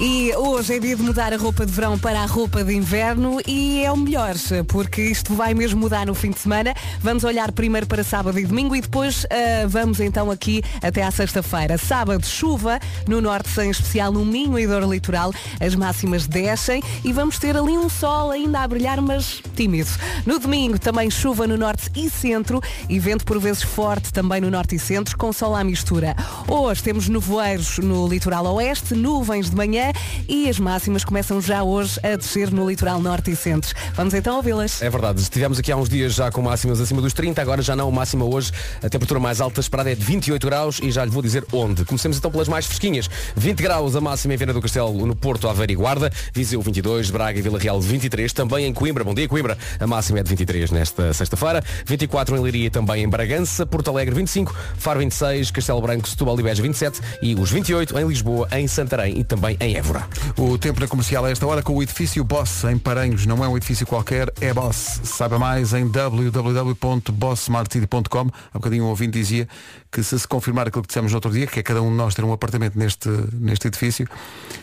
E hoje é dia de mudar a roupa de verão para a roupa de inverno e é o melhor, porque isto vai mesmo mudar no fim de semana. Vamos olhar primeiro para sábado e domingo e depois ah, vamos então aqui até à sexta-feira. Sábado, chuva no norte, em especial no Minho e Dor Litoral. As máximas descem e vamos ter ali um sol ainda a brilhar, mas tímido. No domingo, também chuva no norte e centro e vento por vezes forte também no norte e centro, com sol à mistura. Hoje temos nevoeiros no litoral oeste, nuvens de manhã e as máximas começam já hoje a descer no litoral norte e centro. Vamos então ouvi-las. É verdade, estivemos aqui há uns dias já com máximas acima dos 30, agora já não, máxima hoje, a temperatura mais alta esperada é de 28 graus e já lhe vou dizer onde. Comecemos então pelas mais fresquinhas. 20 graus a máxima em Viana do Castelo, no Porto, Aveiro e Guarda, Viseu 22, Braga e Vila Real 23, também em Coimbra, bom dia Coimbra, a máxima é de 23 nesta sexta-feira, 24 em Leiria e também em Bragança, Porto Alegre 25, Faro 26, Castelo Branco, Setúbal e Beja 27 e os 28 em Lisboa, em Santarém e também em Évora. O tempo na comercial a esta hora com o edifício Boss em Paranhos. Não é um edifício qualquer, é Boss. Saiba mais em www.bosssmartcity.com. Há bocadinho um ouvinte dizia que se se confirmar aquilo que dissemos no outro dia, que é cada um de nós ter um apartamento neste, neste edifício,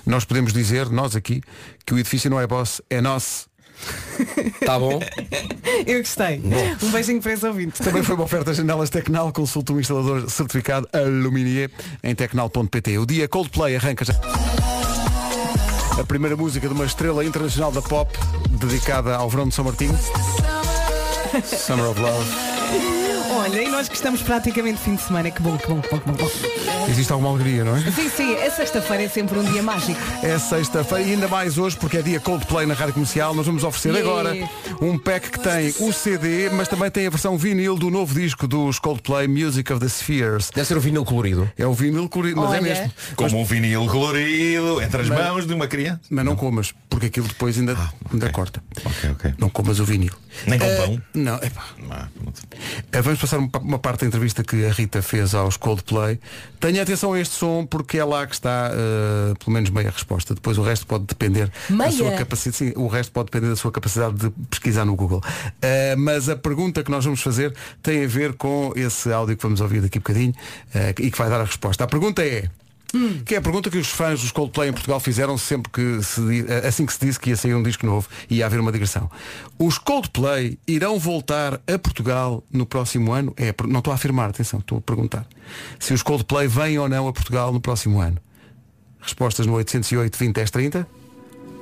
nós podemos dizer, nós aqui, que o edifício não é Boss, é nosso. Tá bom? Eu gostei. Um beijinho para esse ouvinte. Também foi uma oferta janelas Tecnal, consulta um instalador certificado Aluminier em tecnal.pt. O dia Coldplay arranca já. A primeira música de uma estrela internacional da pop dedicada ao verão de São Martinho. Summer of Love. Olha, e nós que estamos praticamente fim de semana, que bom, que bom, que bom, que bom. que bom. Existe alguma alegria, não é? Sim, sim, a sexta-feira é sempre um dia mágico. É sexta-feira e ainda mais hoje porque é dia Coldplay na Rádio Comercial. Nós vamos oferecer Yeah. agora um pack que tem o CD, mas também tem a versão vinil do novo disco dos Coldplay Music of the Spheres. Deve ser o vinil colorido. É o vinil colorido, mas Olha. é mesmo. Como um vinil colorido entre as mãos de uma criança. Mas não comas, porque aquilo depois ainda, ainda corta. Ok, ok. Não comas o vinil. Nem com Eh, pão. Não, é pá. Ah. Eh, Vamos passar uma, uma parte da entrevista que a Rita fez aos Coldplay. Tenha atenção a este som porque é lá que está eh, pelo menos meia resposta. Depois o resto pode depender da Meia? sua capacidade. Sim, o resto pode depender da sua capacidade de pesquisar no Google. Eh, mas a pergunta que nós vamos fazer tem a ver com esse áudio que vamos ouvir daqui a bocadinho eh, e que vai dar a resposta. A pergunta é. Que é a pergunta que os fãs dos Coldplay em Portugal fizeram sempre que se, di- assim que se disse que ia sair um disco novo e ia haver uma digressão. Os Coldplay irão voltar a Portugal no próximo ano? É, não estou a afirmar, atenção, estou a perguntar. Se os Coldplay vêm ou não a Portugal no próximo ano. Respostas no 808 20 10 30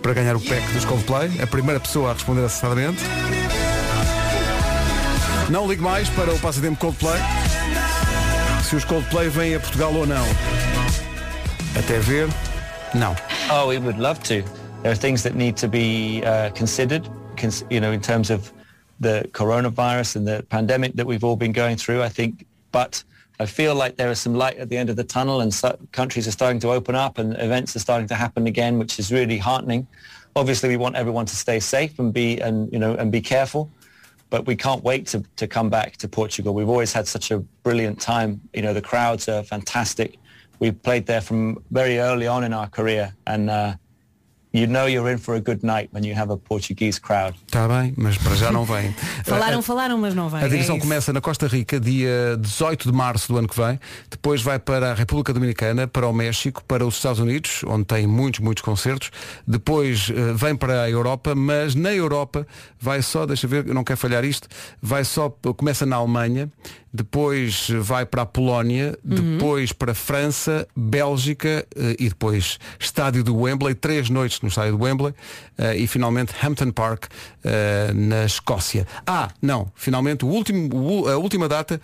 para ganhar o pack dos Coldplay. A primeira pessoa a responder acertadamente. Não ligue mais para o passatempo Coldplay. Se os Coldplay vêm a Portugal ou não. Até ver. Não. Oh, we would love to. There are things that need to be uh, considered, cons- you know, in terms of the coronavirus and the pandemic that we've all been going through, I think. But I feel like there is some light at the end of the tunnel and so- countries are starting to open up and events are starting to happen again, which is really heartening. Obviously, we want everyone to stay safe and be, and, you know, and be careful. But we can't wait to, to come back to Portugal. We've always had such a brilliant time. You know, the crowds are fantastic. We played there from very early on in our career, and uh, you know you're in for a good night when you have a Portuguese crowd. Está bem, mas para já não vem. Falaram, falaram, mas não vai. A digressão é começa na Costa Rica dia 18 de março do ano que vem, depois vai para a República Dominicana, para o México, para os Estados Unidos, onde tem muitos, muitos concertos, depois eh, vem para a Europa, mas na Europa vai só, deixa ver, eu não quero falhar isto, vai só, começa na Alemanha, depois vai para a Polónia, depois para a França, Bélgica eh, e depois estádio do Wembley, três noites no estádio do Wembley eh, e finalmente Hampton Park eh, na Escócia. Ah, não, finalmente o último, a última data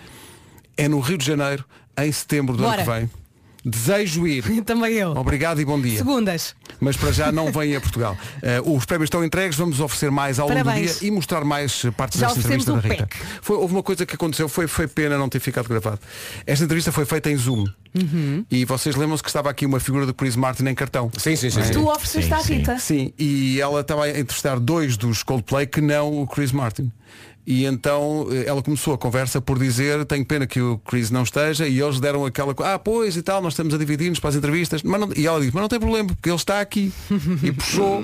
é no Rio de Janeiro, em setembro do Bora. ano que vem. Desejo ir. Também eu. Obrigado e bom dia. Segundas. Mas para já não vem a Portugal. Eh, os prémios estão entregues, vamos oferecer mais ao longo do dia e mostrar mais partes Já desta entrevista da Rita. Foi, houve uma coisa que aconteceu, foi, foi pena não ter ficado gravado. Esta entrevista foi feita em Zoom. Uhum. E vocês lembram-se que estava aqui uma figura do Chris Martin em cartão. Sim, sim, sim. sim. Tu ofereceste à sim. Rita. Sim, e ela estava a entrevistar dois dos Coldplay que não o Chris Martin. E então eh, ela começou a conversa por dizer tenho pena que o Chris não esteja e eles deram aquela ah pois e tal, nós estamos a dividir-nos para as entrevistas mas não- e ela disse, mas não tem problema porque ele está aqui e puxou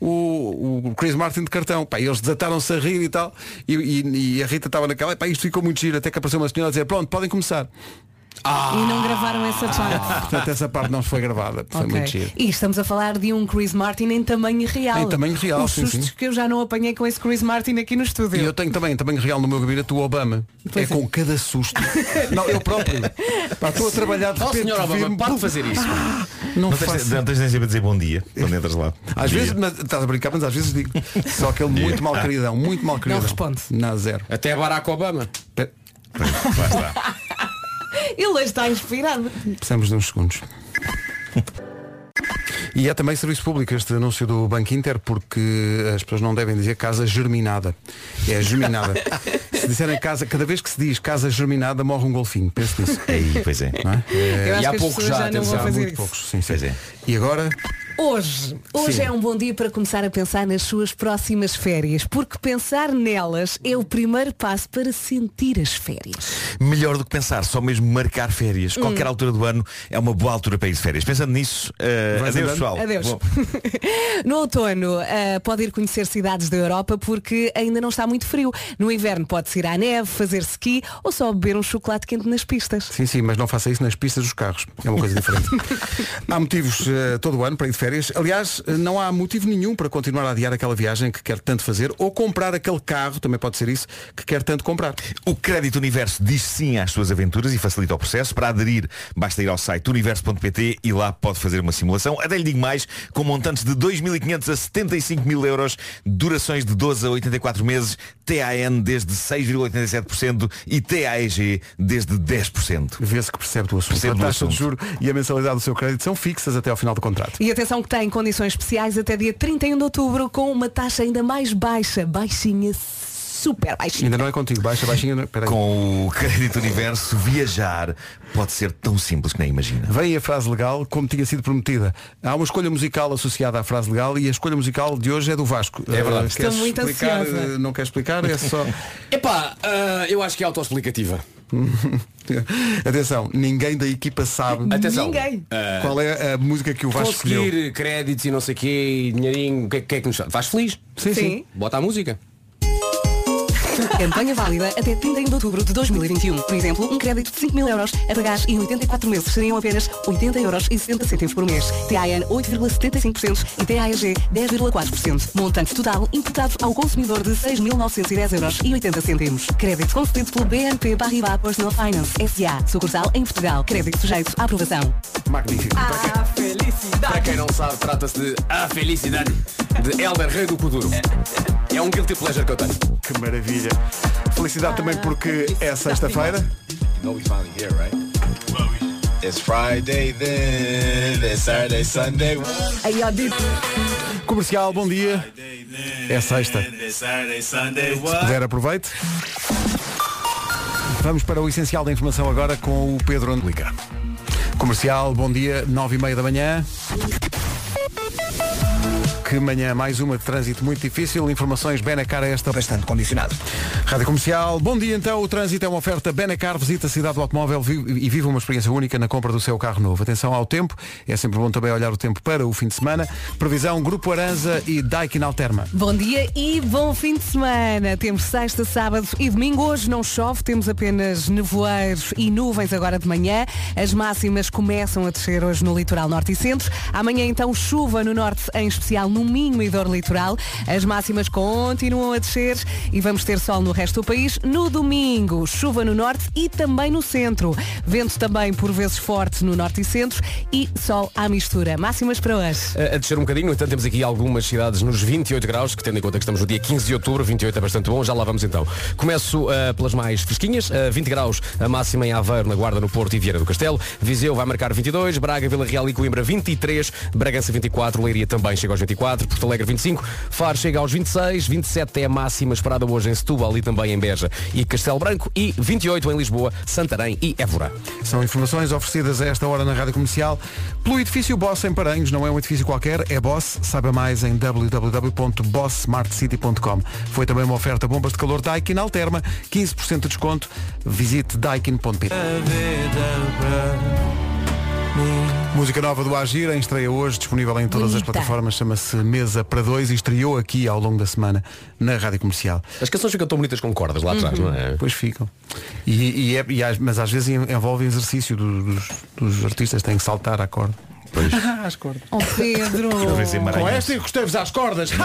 o, o Chris Martin de cartão. Pá, eles desataram-se a rir e tal. E, e- e a Rita estava naquela pá, isto ficou muito giro até que apareceu uma senhora a dizer pronto, podem começar E não gravaram essa parte. portanto essa parte não foi gravada foi muito giro E estamos a falar de um Chris Martin em tamanho real. Em tamanho real, Os sim, sustos sim. que eu já não apanhei com esse Chris Martin aqui no estúdio. E eu tenho também, também real no meu gabinete o Obama. Pois é é. com cada susto. não, eu próprio. Pá, estou a trabalhar de Oh, repente. senhor Obama, vi-me- pare de fazer isso. Não, Não tens, não tens nem sempre a dizer bom dia quando entras lá. Às Dia. vezes, mas, estás a brincar, mas às vezes digo. Só aquele muito mal queridão, muito mal queridão. responde. Na zero. Até Barack Obama. Pe- Pois, lá está. Ele está inspirado. Precisamos de uns segundos. E é também serviço público este anúncio do Banco Inter porque as pessoas não devem dizer casa germinada. É germinada. se disserem casa, cada vez que se diz casa germinada morre um golfinho. Pense nisso. Aí, pois é. Não é? É, e há poucos já, já atenção. fazer muito isso. poucos. Sim, sim. Pois é. E agora? Hoje, hoje Sim. é um bom dia para começar a pensar nas suas próximas férias, porque pensar nelas é o primeiro passo para sentir as férias. Melhor do que pensar, só mesmo marcar férias. Hum. Qualquer altura do ano é uma boa altura para ir de férias. Pensando nisso, Vais adeus pessoal. Adeus. No outono ah, pode ir conhecer cidades da Europa porque ainda não está muito frio. No inverno pode-se ir à neve, fazer ski ou só beber um chocolate quente nas pistas. Sim, sim, mas não faça isso nas pistas dos carros. É uma coisa diferente. há motivos eh, todo o ano para ir de férias. Aliás, eh, não há motivo nenhum para continuar a adiar aquela viagem que quer tanto fazer ou comprar aquele carro, também pode ser isso, que quer tanto comprar. O Crédito Universo diz sim às suas aventuras e facilita o processo. Para aderir, basta ir ao site universo.pt e lá pode fazer uma simulação. Até lhe digo mais, com montantes de 2.500 a 75 mil euros, durações de 12 a 84 meses, TAN desde 6,87% e TAEG desde 10%. Vê-se que percebe do assunto. Percebe a taxa de assunto. juro e a mensalidade do seu crédito são fixas até ao final do contrato. E atenção que tem condições especiais até dia 31 de outubro com uma taxa ainda mais baixa, baixinha, super baixinha. Ainda não é contigo, baixa, baixinha. não-. Com o Crédito Universo, viajar pode ser tão simples que nem imagina. Vem a frase legal, como tinha sido prometida. Há uma escolha musical associada à frase legal e a escolha musical de hoje é do Vasco. É verdade. Eh, Estou queres muito explicar? ansiosa. Eh, Não quer explicar? É só. Epá, ah, eu acho que é autoexplicativa. Atenção, ninguém da equipa sabe Atenção. Ninguém. Qual é a música que o Vasco escolheu. conseguir créditos e não sei o quê, dinheirinho, o que, é- o que é que nos faz feliz? Sim, sim. Sim. Bota a música. Campanha válida até 31 de outubro de 2021. Por exemplo, um crédito de 5 mil euros a pagar em 84 meses seriam apenas 80 euros e 60 cêntimos por mês. TAN 8,75% e TAEG 10,4%. Montante total imputado ao consumidor de 6.910 euros e 80 cêntimos. Crédito concedido pelo BNP Paribas Personal Finance S.A. Sucursal em Portugal. Crédito sujeito à aprovação. Magnífico. A felicidade. Para quem não sabe, trata-se de A Felicidade de Elber Rei do Kuduro. É um guilty pleasure que eu tenho. Que maravilha. Felicidade também porque é sexta-feira. It's Friday then, it's Saturday, Sunday. Aí, ó, dito. Comercial, bom dia. É sexta. Se puder, aproveite. Vamos para o essencial da informação agora com o Pedro Anglica. Comercial, bom dia, nove e meia da manhã. Que manhã, mais uma de trânsito muito difícil. Informações Benacar a esta Bastante condicionado. Rádio Comercial. Bom dia então, o trânsito é uma oferta Benacar, visita a cidade do automóvel e vive uma experiência única na compra do seu carro novo. Atenção ao tempo, é sempre bom também olhar o tempo para o fim de semana. Previsão Grupo Aranza e Daikin Alterma. Bom dia e bom fim de semana. Temos sexta, sábado e domingo. Hoje não chove, temos apenas nevoeiros e nuvens agora de manhã. As máximas começam a descer hoje no litoral norte e centro. Amanhã então chuva no norte, em especial no Minho e dor litoral. As máximas continuam a descer e vamos ter sol no resto do país. No domingo, chuva no norte e também no centro. Vento também por vezes forte no norte e centro e sol à mistura. Máximas para hoje. A descer um bocadinho, no entanto temos aqui algumas cidades nos 28 graus, que tendo em conta que estamos no dia 15 de outubro, 28 é bastante bom, já lá vamos então. Começo ah, pelas mais fresquinhas, ah, 20 graus a máxima em Aveiro, na Guarda, no Porto e Vieira do Castelo. Viseu vai marcar 22, Braga, Vila Real e Coimbra 23, Bragança 24, Leiria também chega aos 24, Porto Alegre 25, Faro chega aos 26, 27 é a máxima esperada hoje em Setúbal e também em Beja e Castelo Branco e 28 em Lisboa, Santarém e Évora. São informações oferecidas a esta hora na Rádio Comercial pelo edifício Boss em Paranhos. Não é um edifício qualquer, é Boss. Saiba mais em www.bosssmartcity.com. Foi também uma oferta bombas de calor Daikin Alterma, 15% de desconto. Visite daikin.pt. Música nova do Agir, em estreia hoje, disponível em todas as Bonita. plataformas, chama-se Mesa para Dois e estreou aqui ao longo da semana na Rádio Comercial. As canções ficam tão bonitas com cordas lá atrás, não é? Depois ficam. E, e é- e mas às vezes en- envolve exercício do- dos, dos artistas, têm que saltar à corda. Às cordas. Oh Pedro! Com esta encostei-vos às cordas.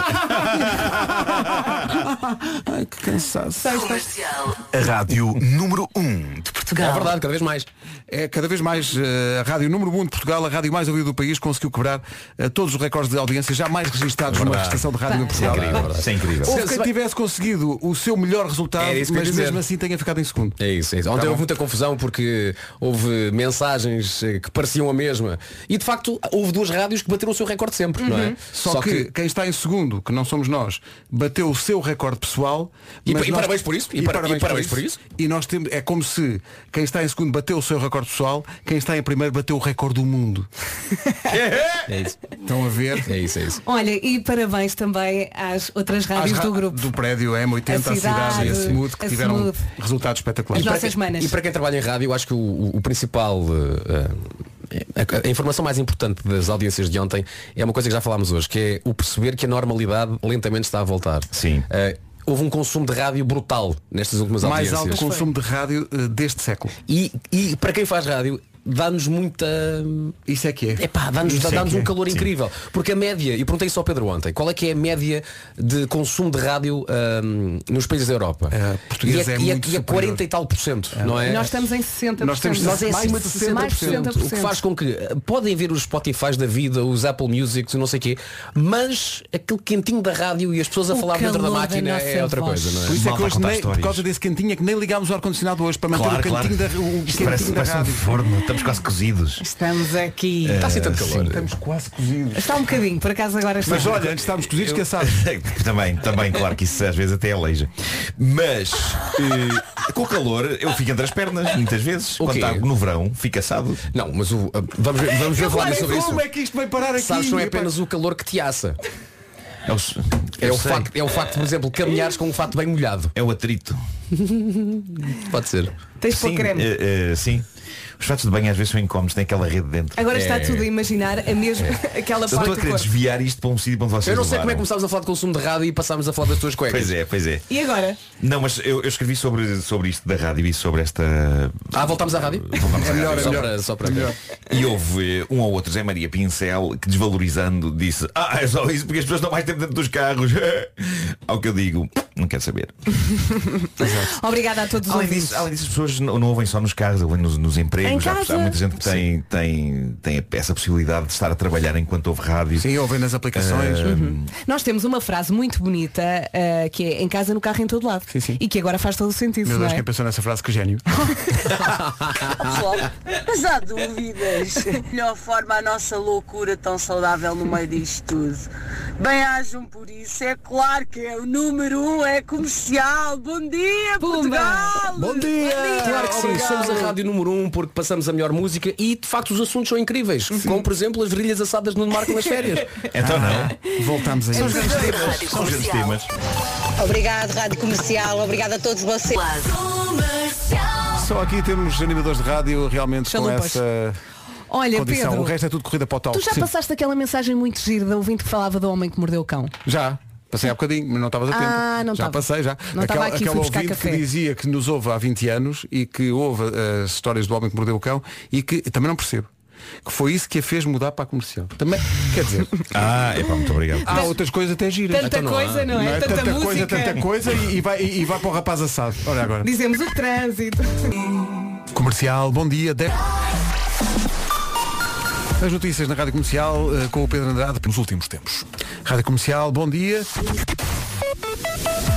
Ai, que cansaço. A rádio número 1 um de Portugal. É verdade, cada vez mais. É cada vez mais eh, a rádio número 1 de Portugal, a rádio mais ouvida do país, conseguiu quebrar eh, todos os recordes de audiência jamais registados numa Verdade. estação de rádio em Isso é Portugal. incrível, verdade. Isso é incrível. Se- quem se- tivesse conseguido o seu melhor resultado, mas dizer. mesmo assim tenha ficado em segundo. É isso, é isso. Ontem Tá houve muita confusão porque houve mensagens eh, que pareciam a mesma. E de facto houve duas rádios que bateram o seu recorde sempre, não é? Uhum. Só, que, quem está em segundo, que não somos nós, bateu o seu recorde pessoal. E e nós- parabéns por isso, e para- e parabéns por isso. E nós temos, é como se quem está em segundo bateu o seu recorde pessoal, quem está em primeiro bateu o recorde do mundo. É isso. Estão a ver? É isso, é isso. Olha, e parabéns também às outras rádios do grupo. do prédio M80, A a cidade, e a Smooth, que a tiveram Smooth. resultados espetaculares. As para nossas quem- manas. E para quem trabalha em rádio, eu acho que o, o- principal. eh, eh, a, a informação mais importante das audiências de ontem é uma coisa que já falámos hoje, que é o perceber que a normalidade lentamente está a voltar. Sim. Eh, houve um consumo de rádio brutal nestas últimas Mais audiências. alto consumo de rádio eh, deste século. E, e para quem faz rádio, dá-nos muita. Isso é que é. Epá, dá-nos é dá-nos que um é. calor Sim. incrível. Porque a média, e perguntei isso ao Pedro ontem, qual é que é a média de consumo de rádio ahm, nos países da Europa? português e é e muito e é superior. 40 e tal por cento, não é? Nós estamos em 60%. Nós temos Nós é mais acima de de 60%, Mais de 60%. O que faz com que eh, podem ver os Spotify da vida, os Apple Music, não sei o quê, mas aquele quentinho da rádio e as pessoas a O falar dentro da calor da máquina é outra voz. coisa, não é? Por isso é que hoje, nem, por causa desse cantinho, é que nem ligámos o ar-condicionado hoje para manter Claro, o cantinho claro. da, o cantinho da parece um rádio. forno, estamos quase cozidos. Estamos aqui. Está assim tanto Eh, calor. sim. Estamos quase cozidos. Está um bocadinho, por acaso agora está. Mas olha, antes de estarmos cozidos, que também, também, claro que isso às vezes até aleija. Mas eh, com o calor eu fico entre as pernas, muitas vezes. O Quando quê? está no verão, fica assado. Não, mas o, ah, vamos ver, vamos ver falar sobre isso. como é que isto vai parar aqui? Sabes, não é apenas o calor que te assa. É o, É o, facto, é o facto, por exemplo, caminhares com um fato bem molhado. É o atrito. Pode ser. Tens de pôr Sim, creme. eh, eh, sim. Os fatos de banho às vezes são incómodos, tem aquela rede dentro. Agora está É. tudo a imaginar a mesma, aquela Eu estou parte a querer desviar isto para um sítio para onde vocês Eu não sei levaram. como é que começámos a falar de consumo de rádio e passámos a falar das tuas cuecas. Pois é, pois é. E agora? Não, mas eu, eu escrevi sobre, sobre isto da rádio e sobre esta. Ah, voltámos à rádio? Voltámos à melhor, rádio. é Só melhor. para, só para Melhor. E houve eh, um ou outro, Zé Maria Pincel, que desvalorizando disse Ah, é só isso porque as pessoas estão mais tempo dentro dos carros. Ao que eu digo, não quero saber. Obrigada a todos os Além ouvintes. disso, além disso, as pessoas não, não ouvem só nos carros, ouvem nos, nos empregos. Casa. há muita gente que tem, tem, tem essa possibilidade de estar a trabalhar enquanto ouve rádio. Sim, ouvem nas aplicações. Uhum. Nós temos uma frase muito bonita ah, que é em casa, no carro, em todo lado. Sim, sim. E que agora faz todo o sentido, Meu Deus, é? quem pensou nessa frase, que gênio. Pessoal, mas há dúvidas. Melhor forma a nossa loucura tão saudável no meio disto tudo. Bem-ajam por isso. É claro que é o número um, é comercial. Bom dia, Portugal! Bom dia! Claro que sim, somos a rádio número um porque passamos a melhor música e de facto os assuntos são incríveis. Como por exemplo as virilhas assadas no Marco nas férias. Então não. Voltamos a São os isso. grandes temas. São os grandes temas. Obrigado, Rádio Comercial. Obrigado a todos vocês. Só aqui temos animadores de rádio realmente com Chalupas. essa Olha, condição. Pedro, O resto é tudo corrida para o tal. tu já Sim. passaste aquela mensagem muito gira da ouvinte que falava do homem que mordeu o cão? Já. Passei há bocadinho, mas não estavas a tempo. Ah, não já estava. passei, já. Não aquela aqui, aquela ouvinte café. que dizia que nos ouve há 20 anos e que ouve as histórias do homem que mordeu o cão e que também não percebo. Que foi isso que a fez mudar para a comercial. Também, quer dizer, Ah, é pá, muito obrigado. há outras coisas até giras. Tanta Então não há. coisa, não é? Não é? Tanta, Tanta, música. coisa, tanta coisa e, e vai, e, e vai para o rapaz assado. Olha agora. Dizemos o trânsito. Comercial, bom dia. De... As notícias na Rádio Comercial eh, com o Pedro Andrade pelos últimos tempos. Rádio Comercial, bom dia.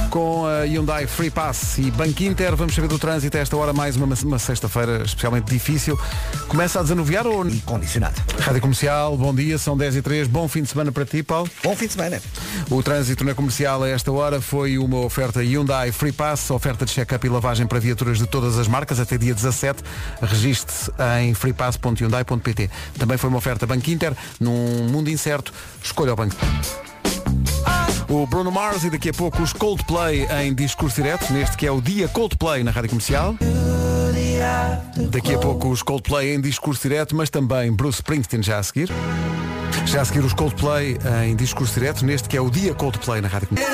Com a Hyundai Free Pass e Banco Inter, vamos saber do trânsito a esta hora, mais uma, uma sexta-feira especialmente difícil. Começa a desanuviar ou... Condicionado. Rádio Comercial, bom dia, são 10 e 3 bom fim de semana para ti, Paulo. Bom fim de semana. O trânsito na comercial a esta hora foi uma oferta Hyundai Free Pass, oferta de check-up e lavagem para viaturas de todas as marcas até dia 17. Registre-se em freepass.hyundai.pt. Também foi uma oferta Banco Inter, num mundo incerto, escolha o banco. O Bruno Mars e daqui a pouco os Coldplay em discurso direto, neste que é o dia Coldplay na Rádio Comercial. Daqui a pouco os Coldplay em discurso direto, mas também Bruce Springsteen já a seguir. Já a seguir os Coldplay em discurso direto, neste que é o dia Coldplay na Rádio Comercial.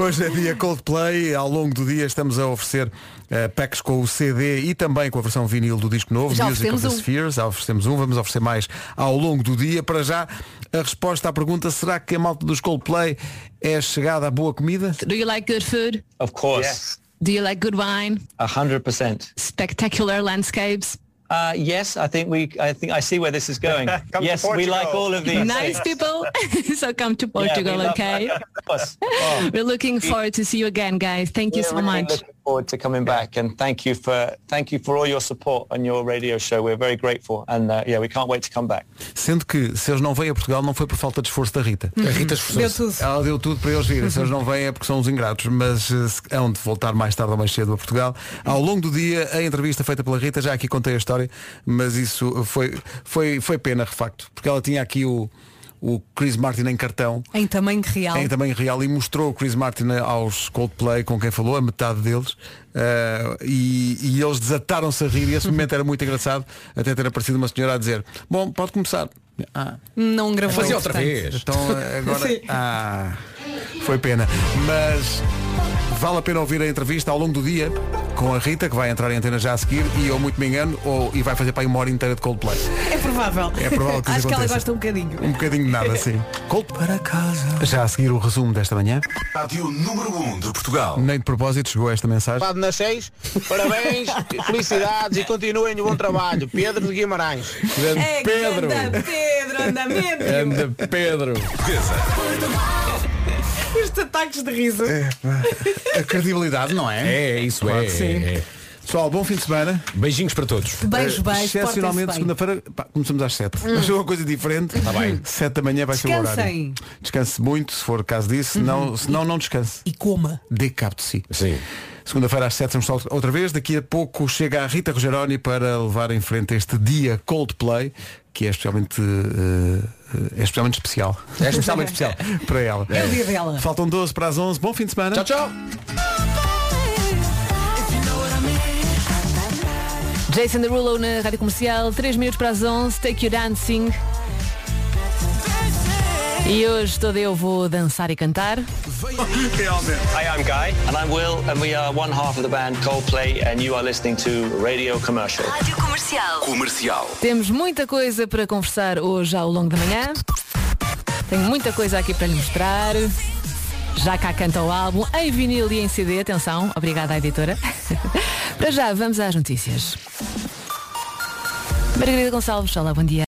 Hoje é dia Coldplay, ao longo do dia estamos a oferecer eh, packs com o CD e também com a versão vinil do disco novo, Já Music of the um. Spheres, já oferecemos um, vamos oferecer mais ao longo do dia. Para já, a resposta à pergunta, será que a malta dos Coldplay é chegada à boa comida? Do you like good food? Of course. Do you like good wine? A hundred percent. Spectacular landscapes? Uh, yes, I think we. I think I see where this is going. Yes, we like all of these. Nice things. people. so come to Yeah, we Portugal, love- okay? of course. Oh. We're looking forward to see you again, guys. Thank you We're so really much. Forward to coming back, and thank you for thank you for all your support on your radio show. We're very grateful, and uh, yeah, we can't wait to come back. Sendo que se eles não vêm a Portugal não foi por falta de esforço da Rita. A Rita esforçou-se. Deu tudo. Ela deu tudo para eles virem. Se eles não vêm é porque são uns ingratos, mas eh, se- hão de voltar mais tarde ou mais cedo a Portugal. Ao longo do dia, a entrevista feita pela Rita, já aqui contei a história, mas isso foi, foi, foi pena, de facto, porque ela tinha aqui o, o Chris Martin em cartão. Em tamanho real. Em tamanho real e mostrou o Chris Martin aos Coldplay com quem falou, a metade deles eh, e, e eles desataram-se a rir e esse momento era muito engraçado até ter aparecido uma senhora a dizer bom, pode começar ah, Não gravou. Fazia outra vez. então agora Sim. ah, foi pena mas vale a pena ouvir a entrevista ao longo do dia com a Rita que vai entrar em antena já a seguir e ou muito me engano ou, e vai fazer para aí uma hora inteira de Coldplay É provável. É provável que Acho que ela gosta um bocadinho. um bocadinho de nada assim Cold para casa já a seguir o resumo desta manhã Rádio número 1 de Portugal. nem de propósito chegou esta mensagem Pado nas seis, parabéns, felicidades e continuem o bom trabalho. Pedro de Guimarães. Grande É, Pedro Ganda Pedro, andamento. Anda Pedro Estes ataques de riso. A credibilidade, não é? É, isso Claro é, sim. é. Pessoal, bom fim de semana. Beijinhos para todos. Beijo, Eh, beijo. Excepcionalmente, portem-se bem. segunda-feira, começamos às 7. Hum. Vai ser uma coisa diferente. Tá bem. 7 da manhã vai ser o Descansem. horário. Descanse muito, se for o caso disso. Uhum. Senão, senão não descanse. E coma. Dê cabo de si. Sim. Segunda-feira às 7 estamos outra vez. Daqui a pouco chega a Rita Rogeroni para levar em frente este dia Coldplay, que é especialmente, eh, é especialmente especial. É especialmente especial. para ela. É o dia dela. Faltam 12 para as 11. Bom fim de semana. Tchau, tchau. Jason Derulo na Rádio Comercial, 3 minutos para as 11, Take You Dancing. E hoje todo eu vou dançar e cantar. Hi, I'm Guy, and I'm Will, and we are one half of the band Coldplay, and you are listening to Radio Commercial. Rádio Comercial. Comercial. Temos muita coisa para conversar hoje ao longo da manhã. Tenho muita coisa aqui para lhe mostrar. Já cá canta o álbum em vinil e em CD. Atenção, obrigada à editora. para já, vamos às notícias. Margarida Gonçalves, olá, bom dia.